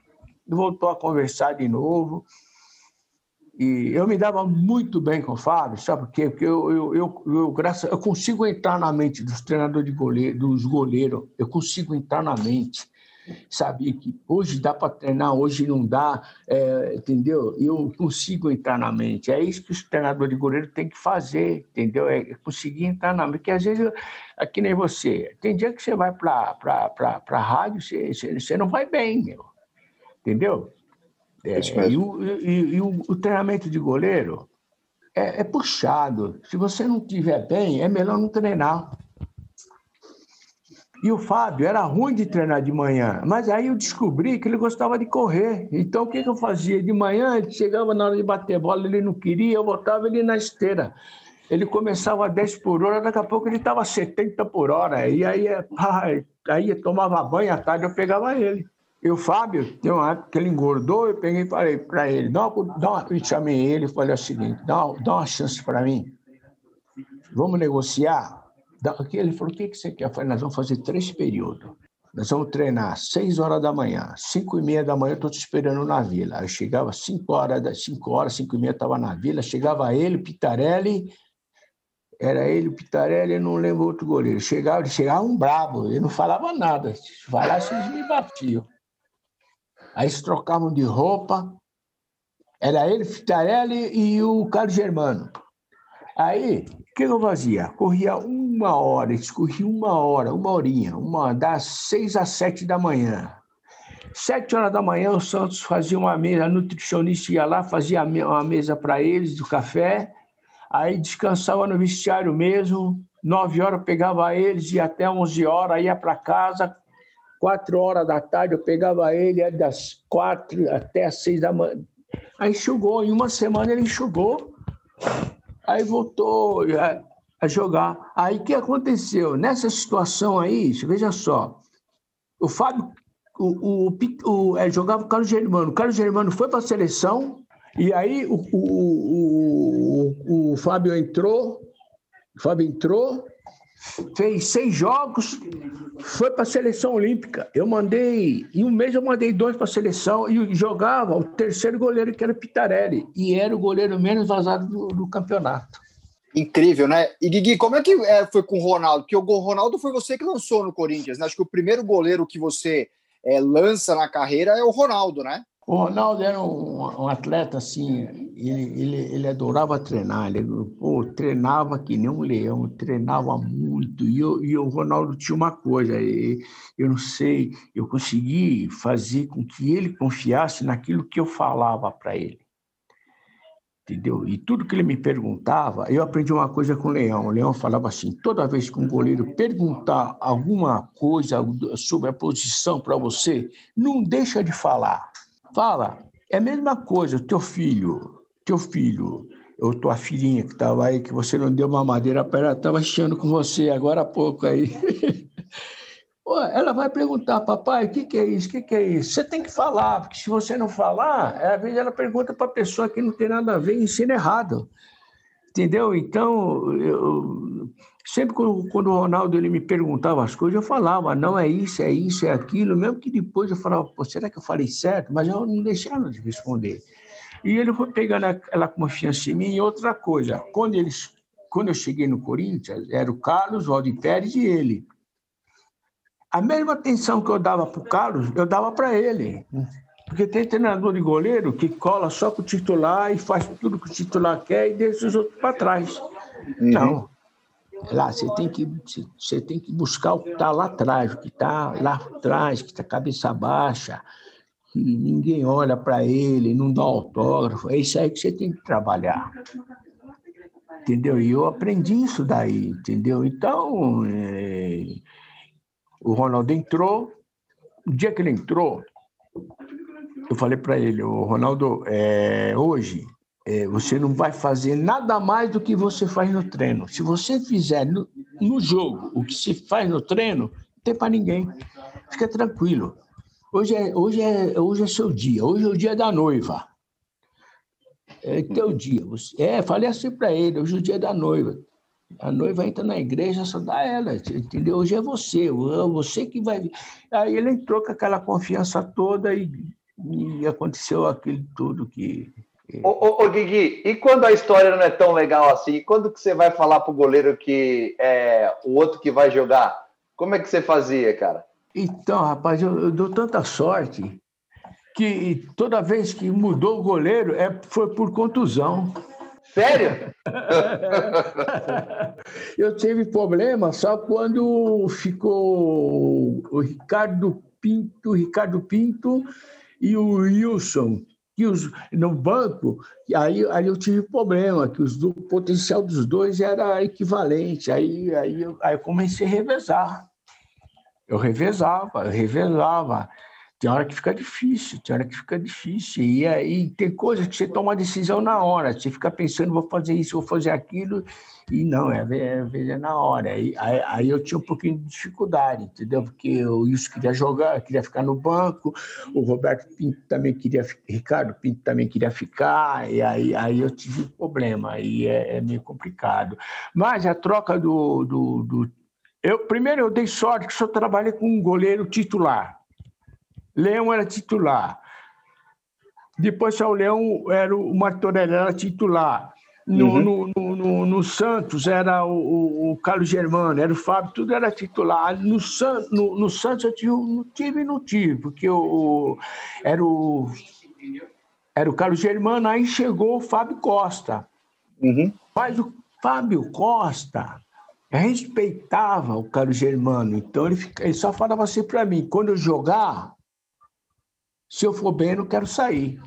voltou a conversar de novo. E eu me dava muito bem com o Fábio, sabe por quê? Porque eu, eu, eu, eu, graças, eu consigo entrar na mente dos treinadores de goleiro, dos goleiros, eu consigo entrar na mente sabia que hoje dá para treinar, hoje não dá, é, entendeu? Eu consigo entrar na mente. É isso que o treinador de goleiro tem que fazer, entendeu? É conseguir entrar na mente. Porque às vezes, aqui nem você, tem dia que você vai para a rádio, você, você, você não vai bem, meu. entendeu? É, e, o, e, e o, o, treinamento de goleiro é, é puxado. Se você não estiver bem, é melhor não treinar. E o Fábio era ruim de treinar de manhã, mas aí eu descobri que ele gostava de correr. Então o que, que eu fazia? De manhã ele chegava na hora de bater bola, ele não queria, eu botava ele na esteira. Ele começava a 10 por hora, daqui a pouco ele estava a 70 por hora. E aí, ai, aí eu tomava banho à tarde, eu pegava ele. E o Fábio, tem uma época que ele engordou, eu peguei e falei para ele, dá uma, dá uma, eu chamei ele e falei o seguinte, dá, dá uma chance para mim, vamos negociar? Ele falou: o que, que você quer? Eu falei: nós vamos fazer três períodos. Nós vamos treinar seis horas da manhã, cinco e meia da manhã, eu estou te esperando na vila. Eu chegava cinco horas, cinco horas, cinco e meia, estava na vila. Chegava ele, Pitarelli, era ele, o Pitarelli, eu não lembro outro goleiro. Chegava, chegava um brabo, ele não falava nada. Vai lá, eles me batiam. Aí se trocavam de roupa. Era ele, Pitarelli e o Carlos Germano. Aí que eu fazia? Corria uma hora, eles corriam uma hora, uma horinha, uma, das seis às sete da manhã. Sete horas da manhã, o Santos fazia uma mesa, a nutricionista ia lá, fazia uma mesa para eles, do café, aí descansava no vestiário mesmo, nove horas pegava eles, ia até onze horas, ia para casa, quatro horas da tarde eu pegava ele, das quatro até as seis da manhã. Aí enxugou, em uma semana ele enxugou, aí voltou a, a jogar. Aí o que aconteceu? Nessa situação aí, veja só, o Fábio o, o, o, é, jogava o Carlos Germano. O Carlos Germano foi para a seleção, e aí o, o, o, o Fábio entrou, o Fábio entrou, fez seis jogos, foi para a seleção olímpica. Eu mandei, em um mês eu mandei dois para a seleção e jogava o terceiro goleiro, que era Pitarelli, e era o goleiro menos vazado do, do campeonato. Incrível, né? E Guigui, como é que é, foi com o Ronaldo? Porque o Ronaldo foi você que lançou no Corinthians, né? Acho que o primeiro goleiro que você é, lança na carreira é o Ronaldo, né? O Ronaldo era um, um atleta assim, ele, ele, ele adorava treinar, ele pô, treinava que nem um leão, treinava muito. E, eu, e o Ronaldo tinha uma coisa, eu não sei, eu consegui fazer com que ele confiasse naquilo que eu falava para ele. Entendeu? E tudo que ele me perguntava, eu aprendi uma coisa com o Leão. O Leão falava assim: toda vez que um goleiro perguntar alguma coisa sobre a posição para você, não deixa de falar Fala, é a mesma coisa, teu filho, teu filho, ou tua filhinha que estava aí, que você não deu uma madeira para ela, estava chiando com você agora há pouco aí. ela vai perguntar, papai, o que, que é isso? O que, que é isso? Você tem que falar, porque se você não falar, às vezes ela pergunta para a pessoa que não tem nada a ver e ensina errado. Entendeu? Então, eu, sempre quando, quando, o Ronaldo ele me perguntava as coisas, eu falava, não é isso, é isso, é aquilo, mesmo que depois eu falava, será que eu falei certo? Mas eu não deixava de responder. E ele foi pegando aquela confiança em mim. E outra coisa, quando, eles, quando eu cheguei no Corinthians, era o Carlos, o Aldi Pérez e ele. A mesma atenção que eu dava para o Carlos, eu dava para ele. Porque tem treinador de goleiro que cola só com o titular e faz tudo que o titular quer e deixa os outros para trás. Uhum. Não. Lá, você tem que, você tem que buscar o que está lá atrás, o que está lá atrás, que está cabeça baixa, que ninguém olha para ele, não dá autógrafo. É isso aí que você tem que trabalhar. Entendeu? E eu aprendi isso daí, entendeu? Então, é... o Ronaldo entrou, o dia que ele entrou, eu falei para ele, o Ronaldo, é, hoje é, você não vai fazer nada mais do que você faz no treino. Se você fizer no, no jogo o que se faz no treino, não tem para ninguém. Fica tranquilo. Hoje é, hoje, é, hoje é seu dia, hoje é o dia da noiva. É teu dia. Você, é, falei assim para ele, hoje é o dia da noiva. A noiva entra na igreja, só dá ela, entendeu? Hoje é você, você que vai. Aí ele entrou com aquela confiança toda e e aconteceu aquilo tudo que. Ô, ô, ô, Guigui, e quando a história não é tão legal assim? Quando que você vai falar pro goleiro que é o outro que vai jogar? Como é que você fazia, cara? Então, rapaz, eu, eu dou tanta sorte que toda vez que mudou o goleiro é, foi por contusão. Sério? eu tive problema só quando ficou o Ricardo Pinto, Ricardo Pinto e o Wilson, que os, no banco, aí, aí eu tive problema, que os, o potencial dos dois era equivalente. Aí, aí, eu, aí eu comecei a revezar. Eu revezava, eu revezava. Tem hora que fica difícil, tem hora que fica difícil. E aí tem coisas que você toma decisão na hora. Você fica pensando, vou fazer isso, vou fazer aquilo. E não, é, é, é na hora. Aí, aí, eu tinha um pouquinho de dificuldade, entendeu? Porque o Wilson queria jogar, queria ficar no banco, o Roberto Pinto também queria, Ricardo Pinto também queria ficar, e aí, aí eu tive um problema, aí é, é meio complicado. Mas a troca do, do, do. eu, primeiro, eu dei sorte que só trabalhei com um goleiro titular. Leão era titular. Depois, só o Leão era o Martorelli era titular. No, uhum. no, no, no, Santos era o, o, Carlos Germano, era o Fábio, tudo era titular. No, San, no, no Santos eu tive, não tive e não tive, porque o, era, o, era o Carlos Germano, aí chegou o Fábio Costa. Uhum. Mas o Fábio Costa respeitava o Carlos Germano, então ele, ele só falava assim para mim: quando eu jogar, se eu for bem, eu não quero sair.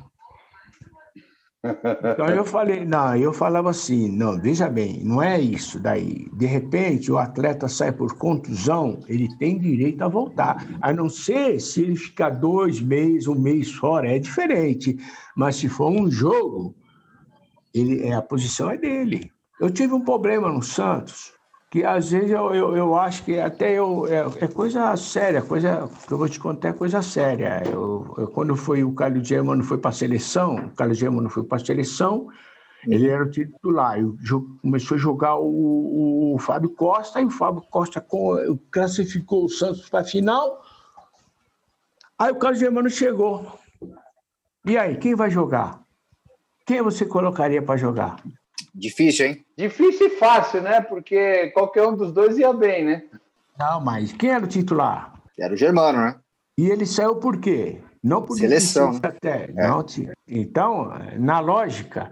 Então eu falei, não, eu falava assim, não, veja bem, não é isso daí. De repente o atleta sai por contusão, ele tem direito a voltar. A não ser se ele ficar dois meses, um mês fora, é diferente. Mas se for um jogo, ele, é, a posição é dele. Eu tive um problema no Santos que às vezes eu, eu, eu acho que até eu, é, é, coisa séria, coisa que eu vou te contar é coisa séria. Eu, eu quando foi o Carlos Germano foi para a seleção, o Carlos Germano foi para a seleção, ele era o titular, começou a jogar o, o, Fábio Costa, e o Fábio Costa classificou o Santos para a final. Aí o Carlos Germano chegou. E aí, quem vai jogar? Quem você colocaria para jogar? Difícil, hein? Difícil e fácil, né? Porque qualquer um dos dois ia bem, né? Não, mas quem era o titular? Era o Germano, né? E ele saiu por quê? Não por Seleção. Né? Até. É. Não, então, na lógica.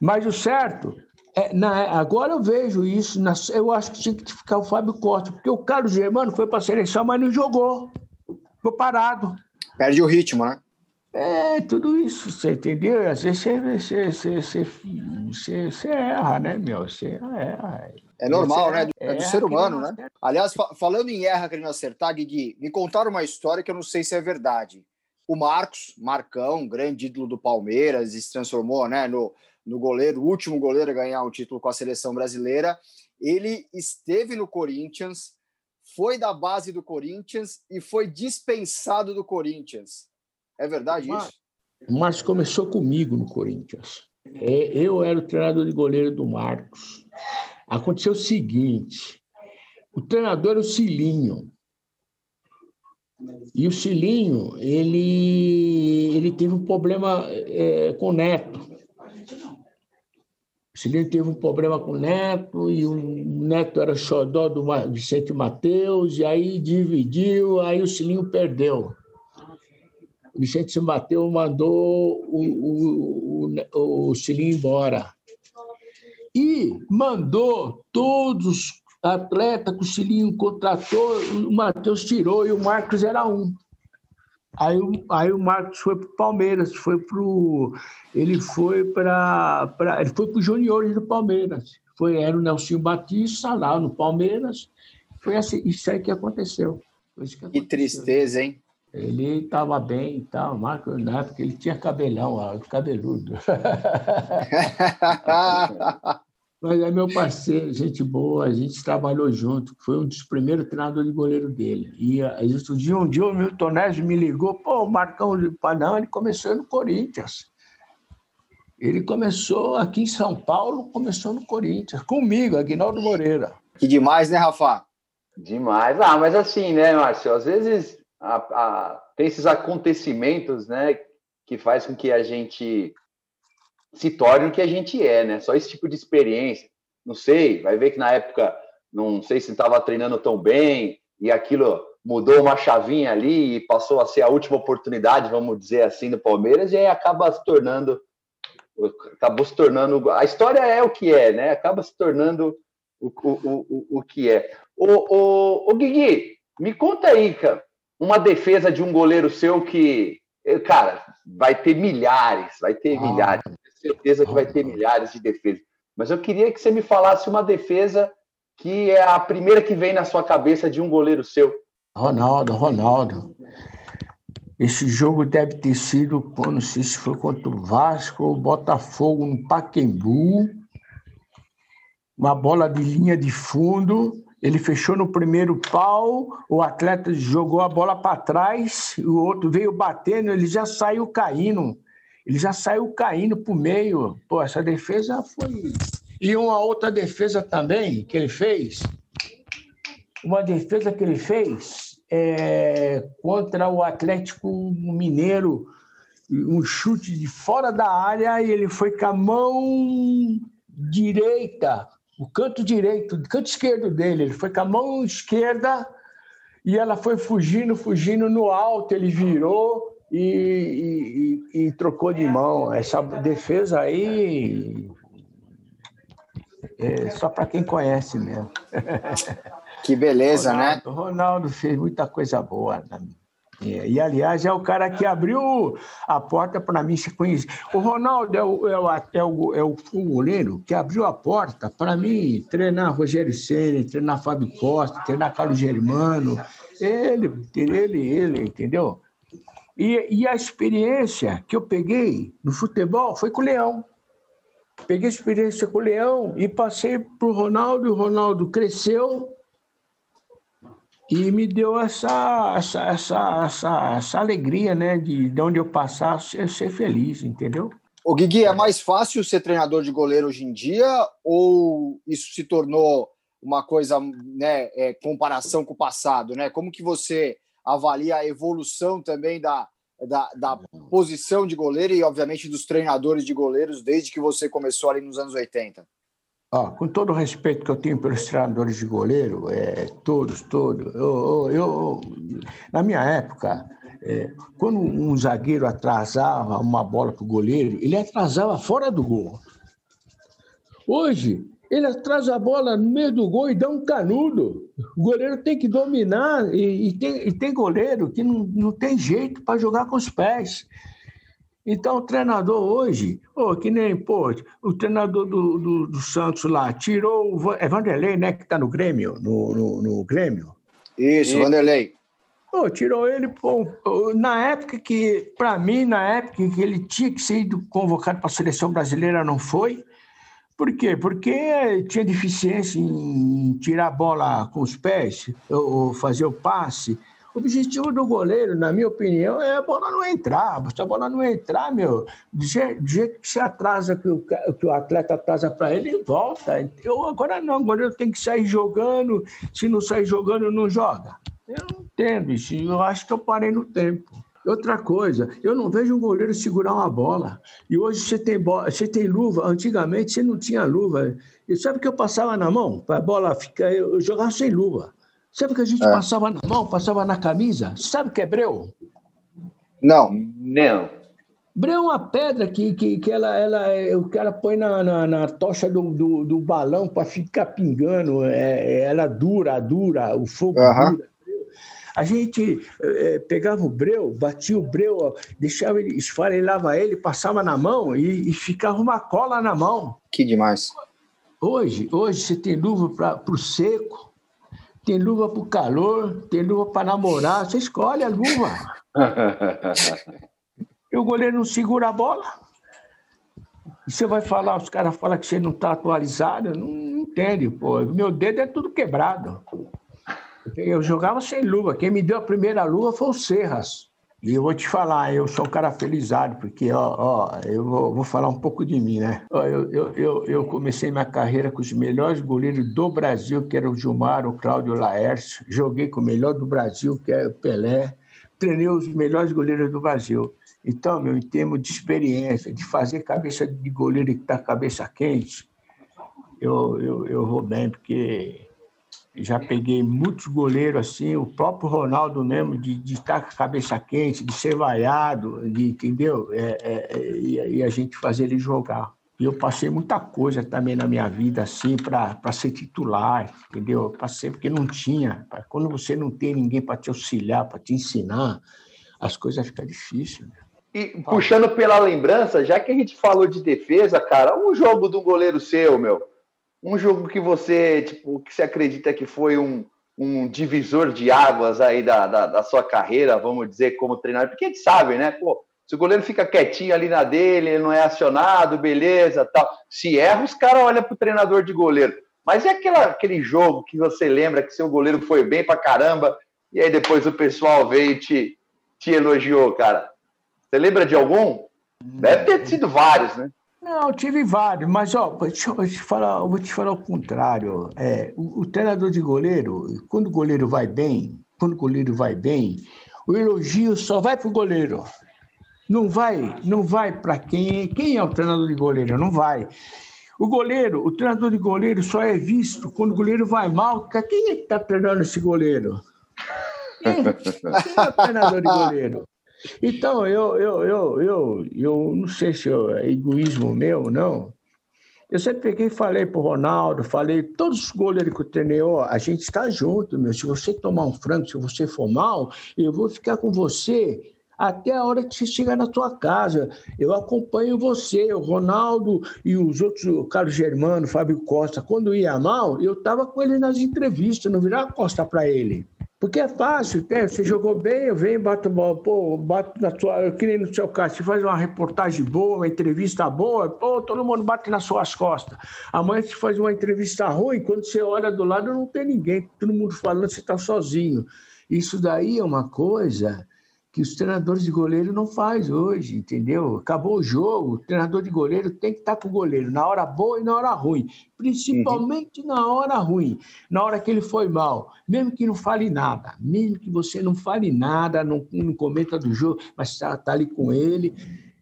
Mas o certo é, na, agora eu vejo isso, na, eu acho que tinha que ficar o Fábio Costa, porque o Carlos Germano foi para a seleção, mas não jogou. Ficou parado. Perde o ritmo, né? É, tudo isso, você entendeu? Às vezes você, você, você, você, você erra, né, meu? Você erra. É normal, né? É do ser humano, né? Aliás, falando em erra querendo acertar, Gui, me contaram uma história que eu não sei se é verdade. O Marcos, Marcão, grande ídolo do Palmeiras, se transformou né, no, no goleiro, o último goleiro a ganhar um título com a seleção brasileira. Ele esteve no Corinthians, foi da base do Corinthians e foi dispensado do Corinthians. É verdade isso? O Marcos começou comigo no Corinthians. É, eu era o treinador de goleiro do Marcos. Aconteceu o seguinte: o treinador era o Cilinho. E o Cilinho, ele, ele teve um problema é, com o Neto. O Cilinho teve um problema com o Neto, e o Neto era xodó do Vicente Mateus, e aí dividiu, aí o Cilinho perdeu. O Vicente Mateus mandou o, o, o, o Cilinho embora. E mandou todos os atletas que o Cilinho contratou, o Matheus tirou e o Marcos era um. Aí, aí o Marcos foi para o Palmeiras, foi pro, ele foi para ele foi para o Juniores do Palmeiras. Foi, era o Nelson Batista lá no Palmeiras. Foi assim, isso aí que aconteceu. Que, aconteceu. que tristeza, hein? Ele estava bem e tal, Marco, na época ele tinha cabelão, cabeludo. Mas é meu parceiro, gente boa, a gente trabalhou junto, foi um dos primeiros treinadores de goleiro dele. E a gente, um dia, um dia o Milton Neves me ligou, pô, o Marcão, não, ele começou no Corinthians. Ele começou aqui em São Paulo, começou no Corinthians, comigo, Aguinaldo Moreira. Que demais, né, Rafa? Demais. Ah, mas assim, né, Márcio, às vezes a, a, tem esses acontecimentos, né, que faz com que a gente se torne o que a gente é, né? Só esse tipo de experiência. Não sei, vai ver que na época, não sei se estava treinando tão bem e aquilo mudou uma chavinha ali e passou a ser a última oportunidade, vamos dizer assim, do Palmeiras e aí acaba se tornando acabou se tornando a história é o que é, né? Acaba se tornando o, o, o, o que é. O, o, o Guigui, me conta aí, cara, uma defesa de um goleiro seu que, cara, vai ter milhares, vai ter ah. milhares certeza que vai ter milhares de defesas. Mas eu queria que você me falasse uma defesa que é a primeira que vem na sua cabeça de um goleiro seu. Ronaldo, Ronaldo. Esse jogo deve ter sido, não sei se foi contra o Vasco ou Botafogo no Paquembu. Uma bola de linha de fundo. Ele fechou no primeiro pau, o atleta jogou a bola para trás, o outro veio batendo, ele já saiu caindo ele já saiu caindo para o meio. Pô, essa defesa foi. E uma outra defesa também que ele fez, uma defesa que ele fez é, contra o Atlético Mineiro, um chute de fora da área e ele foi com a mão direita, o canto direito, o canto esquerdo dele, ele foi com a mão esquerda e ela foi fugindo, fugindo no alto, ele virou e, e, e, trocou de mão. Essa defesa aí é só para quem conhece mesmo. Que beleza, Ronaldo, né? O Ronaldo fez muita coisa boa. Né? E, e, aliás, é o cara que abriu a porta para mim se conhecer. O Ronaldo é o, é o, é o, é o goleiro que abriu a porta para mim treinar Rogério Ceni, treinar Fábio Costa, treinar Carlos Germano. Ele, ele, ele, entendeu? E, e a experiência que eu peguei no futebol foi com o Leão. Peguei experiência com o Leão e passei para o Ronaldo, o Ronaldo cresceu e me deu essa, essa, essa, essa, essa alegria né, de, de onde eu passar ser, ser feliz, entendeu? O Guigui, é mais fácil ser treinador de goleiro hoje em dia ou isso se tornou uma coisa, né, é, comparação com o passado, né? Como que você avalia a evolução também da, da, da, posição de goleiro e, obviamente, dos treinadores de goleiros desde que você começou ali nos anos 80? Com todo o respeito que eu tenho pelos treinadores de goleiro, é, todos, todos, eu, eu, na minha época, é, quando um zagueiro atrasava uma bola para o goleiro, ele atrasava fora do gol. Hoje, ele atrasa a bola no meio do gol e dá um canudo. O goleiro tem que dominar, e, e tem, e tem goleiro que não, não tem jeito para jogar com os pés. Então, o treinador hoje, oh, que nem, pô, o treinador do, do, do Santos lá, tirou o é Vanderlei, né, que está no Grêmio, no, no, no Grêmio. Isso, e, Vanderlei. Pô, tirou ele, pô, na época que, para mim, na época que ele tinha que ser convocado para a seleção brasileira, não foi. Por quê? Porque tinha deficiência em tirar a bola com os pés, ou fazer o passe. O objetivo do goleiro, na minha opinião, é a bola não entrar. Se a bola não entrar, meu, do jeito que se atrasa, que o, que o atleta atrasa para ele, ele volta. Eu, agora não, o goleiro tem que sair jogando. Se não sair jogando, não joga. Eu não entendo isso. Eu acho que eu parei no tempo. Outra coisa, eu não vejo um goleiro segurar uma bola. E hoje você tem, bola, você tem luva. Antigamente você não tinha luva. E sabe que eu passava na mão a bola ficar? Eu jogava sem luva. Sabe que a gente é. passava na mão, passava na camisa? Sabe o que é breu? Não. Não. Breu é uma pedra que, que, que ela, ela, o cara põe na, na, na tocha do, do, do balão para ficar pingando. É, ela dura, dura, o fogo uhum. dura. A gente é, pegava o breu, batia o breu, deixava ele, esfarelava ele, passava na mão e, e ficava uma cola na mão. Que demais. Hoje, hoje você tem luva para o seco, tem luva para o calor, tem luva para namorar, você escolhe a luva. e o goleiro não segura a bola. E você vai falar, os caras falam que você não está atualizado, não, não entende, pô. Meu dedo é tudo quebrado. Eu jogava sem luva. Quem me deu a primeira luva foi o Serras. E eu vou te falar, eu sou um cara felizado, porque, ó, ó eu vou, vou, falar um pouco de mim, né? Ó, eu, eu, eu, eu, comecei minha carreira com os melhores goleiros do Brasil, que eram o Gilmar, o Cláudio Laércio. Joguei com o melhor do Brasil, que é o Pelé. Treinei os melhores goleiros do Brasil. Então, meu, em termos de experiência, de fazer cabeça de goleiro que está cabeça quente, eu, eu, eu vou bem, porque já peguei muitos goleiros assim, o próprio Ronaldo mesmo, de, de estar com a cabeça quente, de ser vaiado, de, entendeu? É, é, é e, e, a gente fazer ele jogar. E eu passei muita coisa também na minha vida, assim, para ser titular, entendeu? Eu passei porque não tinha. Quando você não tem ninguém para te auxiliar, para te ensinar, as coisas ficam difíceis. Né? E puxando pela lembrança, já que a gente falou de defesa, cara, um jogo do goleiro seu, meu, um jogo que você, tipo, que você acredita que foi um, um divisor de águas aí da, da, da, sua carreira, vamos dizer, como treinador? Porque a gente sabe, né? Pô, se o goleiro fica quietinho ali na dele, ele não é acionado, beleza, tal. Se erra, os caras olham pro treinador de goleiro. Mas é aquela, aquele jogo que você lembra que seu goleiro foi bem pra caramba, e aí depois o pessoal veio e te, te elogiou, cara. Você lembra de algum? Deve ter sido vários, né? Não, tive vários, mas ó, deixa te falar, vou te falar o contrário. É, o, o, treinador de goleiro, quando o goleiro vai bem, quando o goleiro vai bem, o elogio só vai para o goleiro. Não vai, não vai para quem, quem é o treinador de goleiro, não vai. O goleiro, o treinador de goleiro só é visto quando o goleiro vai mal. Quem é que está treinando esse goleiro? Quem, quem é o treinador de goleiro? Então, eu, eu, eu, eu, eu não sei se é egoísmo meu ou não. Eu sempre peguei e falei para o Ronaldo, falei, todos os goleiros que eu treinei, ó, a gente está junto, meu. Se você tomar um frango, se você for mal, eu vou ficar com você até a hora que você chegar na tua casa. Eu acompanho você, o Ronaldo e os outros, o Carlos Germano, Fábio Costa. Quando ia mal, eu estava com ele nas entrevistas, não virava costa para ele. Porque é fácil, né? você jogou bem, eu venho, bato pô, bato na sua. Eu queria no seu caso, você faz uma reportagem boa, uma entrevista boa, pô, todo mundo bate nas suas costas. Amanhã você faz uma entrevista ruim, quando você olha do lado não tem ninguém, todo mundo falando, você está sozinho. Isso daí é uma coisa que os treinadores de goleiro não faz hoje, entendeu? Acabou o jogo, o treinador de goleiro tem que estar com o goleiro na hora boa e na hora ruim, principalmente uhum. na hora ruim, na hora que ele foi mal, mesmo que não fale nada, mesmo que você não fale nada, não, não comenta do jogo, mas está tá ali com ele,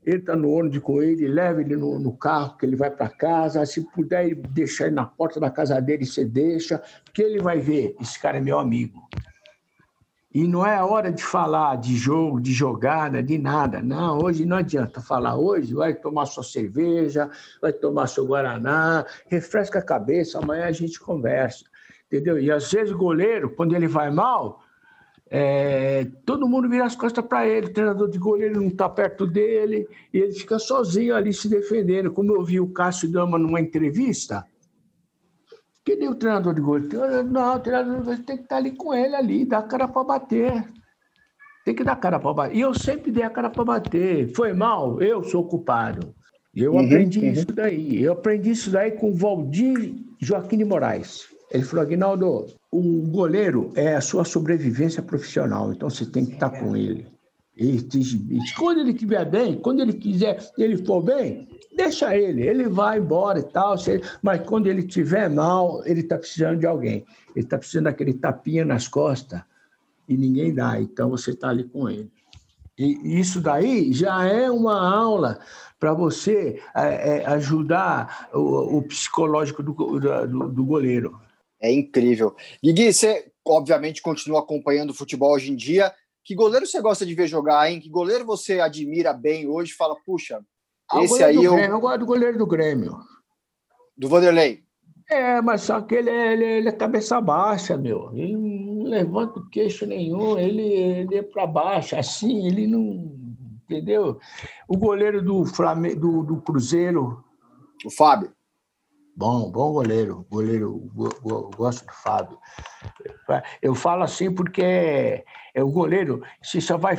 entra no ônibus com ele, leva ele no, no carro que ele vai para casa, se puder deixar ele na porta da casa dele, você deixa, porque ele vai ver, esse cara é meu amigo. E não é hora de falar de jogo, de jogada, de nada. Não, hoje não adianta falar. Hoje vai tomar sua cerveja, vai tomar seu Guaraná, refresca a cabeça, amanhã a gente conversa. Entendeu? E às vezes o goleiro, quando ele vai mal, é, todo mundo vira as costas para ele, o treinador de goleiro não está perto dele, e ele fica sozinho ali se defendendo. Como eu vi o Cássio Dama numa entrevista, que nem o treinador de goleiro? Não, o treinador tem que estar ali com ele ali, dar cara para bater. Tem que dar cara para bater. E eu sempre dei a cara para bater. Foi mal, eu sou culpado. Eu uhum, aprendi uhum. isso daí. Eu aprendi isso daí com o Valdir Joaquim de Moraes. Ele falou, Aguinaldo, o goleiro é a sua sobrevivência profissional, então você tem que estar com ele. E, quando ele estiver bem, quando ele quiser, ele for bem, deixa ele, ele vai embora e tal. Mas quando ele estiver mal, ele está precisando de alguém. Ele está precisando daquele tapinha nas costas e ninguém dá. Então você está ali com ele. E isso daí já é uma aula para você é, é, ajudar o, psicológico do, do, do goleiro. É incrível. Gui, você obviamente continua acompanhando o futebol hoje em dia. Que goleiro você gosta de ver jogar, hein? Que goleiro você admira bem hoje? Fala, puxa, ah, esse aí eu... eu gosto do goleiro do Grêmio. Do Vanderlei. É, mas só que ele é, ele, é, ele é cabeça baixa, meu. Ele não levanta o queixo nenhum, ele, ele é para baixo, assim, ele não. Entendeu? O goleiro do, Flamengo, do, do Cruzeiro. O Fábio. Bom, bom goleiro. Goleiro, gosto do Fábio. Eu falo assim porque é, é o goleiro, você só vai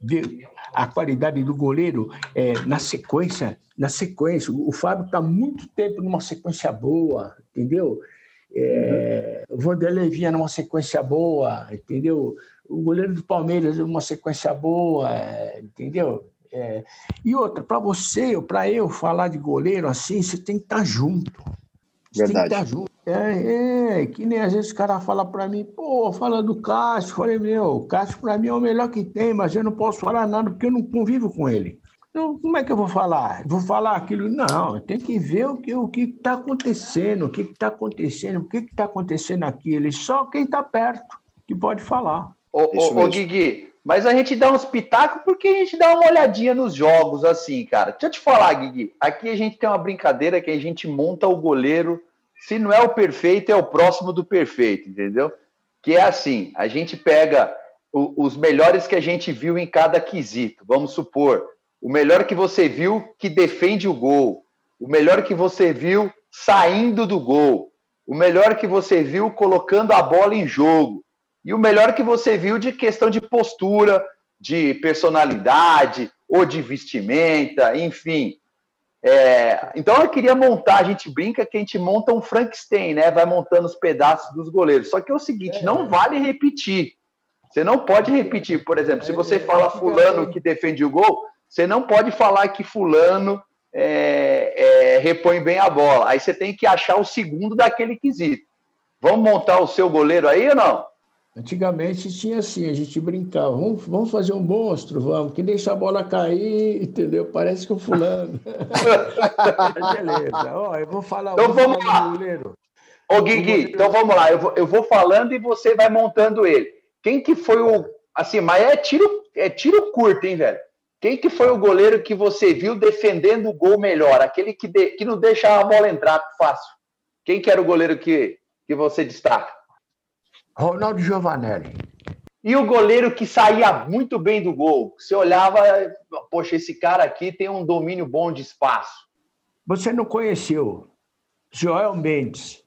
ver a qualidade do goleiro é, na sequência. Na sequência. O Fábio está muito tempo numa sequência boa, entendeu? É, o Vanderlei vinha numa sequência boa, entendeu? O goleiro do Palmeiras numa sequência boa, entendeu? É, e outra, para você ou para eu falar de goleiro assim, você tem que estar tá junto. Você Verdade. tem que estar tá junto. É, é, que nem às vezes o cara fala para mim, pô, fala do Cássio. Falei, meu, o Cássio para mim é o melhor que tem, mas eu não posso falar nada porque eu não convivo com ele. Então, como é que eu vou falar? Vou falar aquilo? Não, tem que ver o que o está acontecendo, o que está acontecendo, o que está acontecendo aqui. Ele só quem está perto que pode falar. Ô, ô, ô Guigui, mas a gente dá uns pitacos porque a gente dá uma olhadinha nos jogos, assim, cara. Deixa eu te falar, Guigui. Aqui a gente tem uma brincadeira que a gente monta o goleiro. Se não é o perfeito, é o próximo do perfeito, entendeu? Que é assim: a gente pega o, os melhores que a gente viu em cada quesito. Vamos supor, o melhor que você viu que defende o gol, o melhor que você viu saindo do gol, o melhor que você viu colocando a bola em jogo e o melhor que você viu de questão de postura, de personalidade ou de vestimenta, enfim. É, então eu queria montar, a gente brinca que a gente monta um Frankenstein, né? Vai montando os pedaços dos goleiros. Só que é o seguinte, não é. vale repetir. Você não pode repetir, por exemplo, se você fala fulano que defende o gol, você não pode falar que fulano é, é, repõe bem a bola. Aí você tem que achar o segundo daquele quesito. Vamos montar o seu goleiro aí ou não? Antigamente tinha assim, a gente brincava, vamos, vamos fazer um monstro, vamos, que deixa a bola cair, entendeu? Parece que o fulano. Beleza, ó, eu vou falar. Então vamos lá. Goleiro. Ô, Guigui, então vamos lá, eu vou, eu vou falando e você vai montando ele. Quem que foi o. Assim, mas é tiro, é tiro curto, hein, velho? Quem que foi o goleiro que você viu defendendo o gol melhor? Aquele que, de, que não deixa a bola entrar fácil. Quem que era o goleiro que, que você destaca? Ronaldo Giovanelli. E o goleiro que saía muito bem do gol. Você olhava, poxa, esse cara aqui tem um domínio bom de espaço. Você não conheceu Joel Mendes.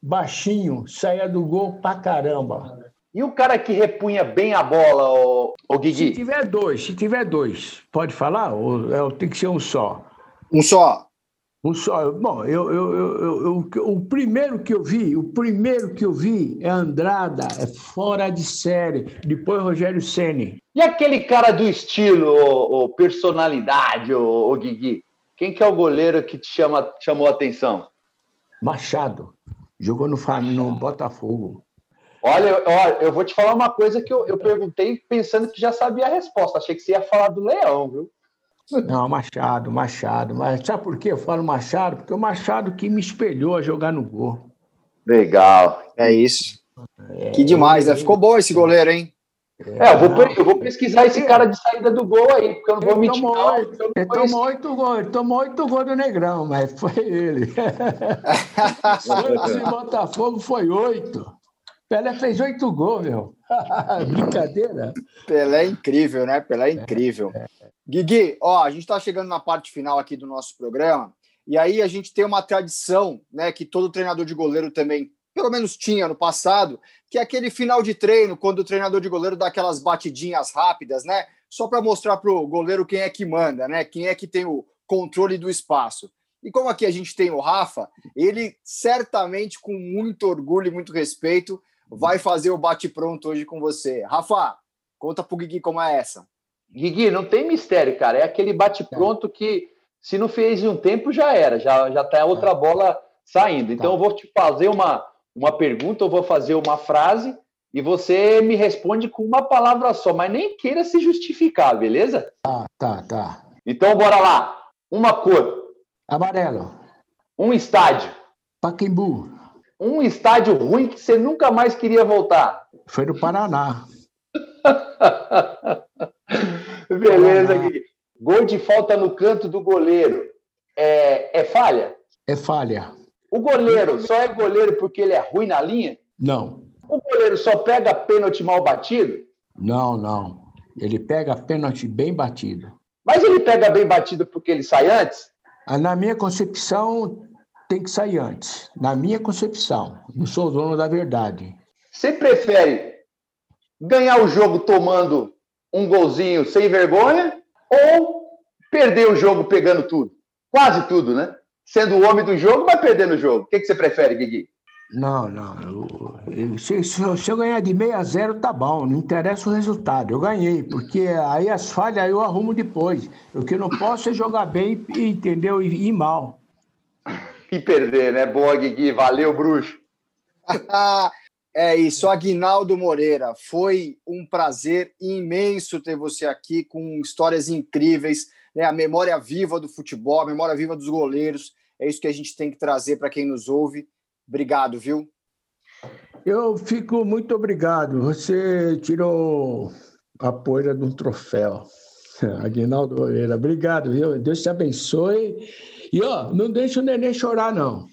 Baixinho, saía do gol pra caramba. E o cara que repunha bem a bola, o, o Guigui? Se tiver dois, se tiver dois, pode falar? Ou, é, tem que ser um só? Um só. Só. Bom, eu, eu, eu, eu, o primeiro que eu vi, o primeiro que eu vi é Andrada, é fora de série. Depois Rogério Ceni. E aquele cara do estilo, o, o personalidade, o, o Guigui? Quem que é o goleiro que te chama, chamou a atenção? Machado. Jogou no, no Botafogo. Olha, olha, eu vou te falar uma coisa que eu, eu perguntei pensando que já sabia a resposta. Achei que você ia falar do Leão, viu? Não, Machado, Machado. Mas sabe por que eu falo Machado? Porque o Machado que me espelhou a jogar no gol. Legal, é isso. Que demais, né? Ficou bom esse goleiro, hein? É, eu vou, eu vou, pesquisar esse cara de saída do gol aí, porque eu não vou ele mentir. Tomou, ele, tomou oito gols, ele tomou oito gols do Negrão, mas foi ele. Santos e Botafogo foi oito. Pelé fez oito gols, meu. Brincadeira. Pelé é incrível, né? Pelé é incrível. Guigui, ó, a gente está chegando na parte final aqui do nosso programa, e aí a gente tem uma tradição, né, que todo treinador de goleiro também pelo menos tinha no passado, que é aquele final de treino, quando o treinador de goleiro dá aquelas batidinhas rápidas, né? Só para mostrar para o goleiro quem é que manda, né? Quem é que tem o controle do espaço. E como aqui a gente tem o Rafa, ele certamente, com muito orgulho e muito respeito, vai fazer o bate-pronto hoje com você. Rafa, conta pro Guigui como é essa. Guigui, não tem mistério, cara. É aquele bate-pronto que, se não fez em um tempo, já era. Já, já tá outra bola saindo. Então, tá. eu vou te fazer uma, uma pergunta, eu vou fazer uma frase e você me responde com uma palavra só, mas nem queira se justificar, beleza? Tá, tá, tá. Então bora lá. Uma cor. Amarelo. Um estádio. Paquembu. Um estádio ruim que você nunca mais queria voltar. Foi no Paraná. Beleza, Gui. Gol de falta no canto do goleiro. É, é falha? É falha. O goleiro só é goleiro porque ele é ruim na linha? Não. O goleiro só pega pênalti mal batido? Não, não. Ele pega pênalti bem batido. Mas ele pega bem batido porque ele sai antes? Ah, na minha concepção, tem que sair antes. Na minha concepção. Não sou dono da verdade. Você prefere ganhar o jogo tomando um golzinho sem vergonha ou perder o jogo pegando tudo? Quase tudo, né? sendo o homem do jogo, vai perder no jogo. O que, que você prefere, Guigui? Não, não. Eu, eu, se, se, eu, ganhar de 6 a 0, tá bom. Não interessa o resultado. Eu ganhei, porque aí as falhas eu arrumo depois. O que eu não posso é jogar bem, entendeu? E ir mal. E perder, né? Boa, Guigui. Valeu, bruxo. é isso, Aguinaldo Moreira. Foi um prazer imenso ter você aqui com histórias incríveis, né? a memória viva do futebol, a memória viva dos goleiros. É isso que a gente tem que trazer para quem nos ouve. Obrigado, viu? Eu fico muito obrigado. Você tirou a poeira de um troféu. Aguinaldo Moreira, obrigado, viu? Deus te abençoe. E ó, não deixa o neném chorar, não.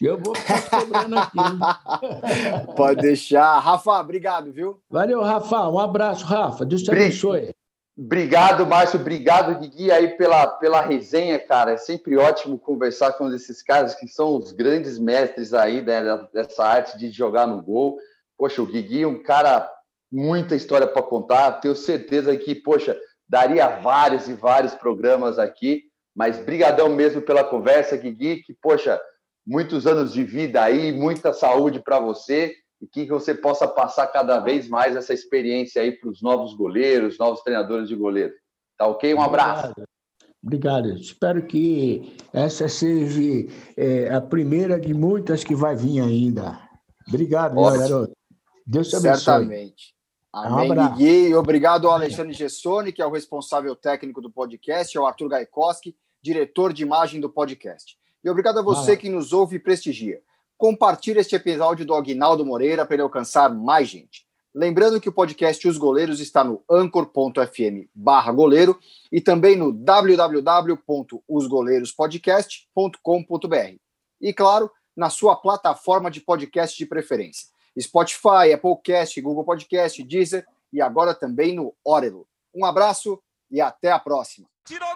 Eu vou ficar cobrando aqui. Pode deixar. Rafa, obrigado, viu? Valeu, Rafa. Um abraço, Rafa. Deus te abençoe. Obrigado, Márcio. Obrigado, Guigui, aí pela, pela resenha, cara. É sempre ótimo conversar com esses caras que são os grandes mestres aí né, dessa arte de jogar no gol. Poxa, o Guigui é um cara, muita história para contar. Tenho certeza que, poxa, daria vários e vários programas aqui. Mas brigadão mesmo pela conversa, Guigui, que, poxa, muitos anos de vida aí, muita saúde para você e que você possa passar cada vez mais essa experiência aí para os novos goleiros, novos treinadores de goleiro. Tá ok? Um abraço. Obrigado. Obrigado. Espero que essa seja é, a primeira de muitas que vai vir ainda. Obrigado, meu garoto. Deus te abençoe. Certamente. Amém, um E obrigado ao Alexandre Gessoni, que é o responsável técnico do podcast, ao Arthur Gaikoski, diretor de imagem do podcast. E obrigado a você ah. que nos ouve e prestigia compartilhe este episódio do Aguinaldo Moreira para ele alcançar mais gente. Lembrando que o podcast Os Goleiros está no anchor.fm barra goleiro e também no www.osgoleirospodcast.com.br. E claro, na sua plataforma de podcast de preferência. Spotify, Applecast, Google Podcast, Deezer e agora também no Orelo. Um abraço e até a próxima. Tirou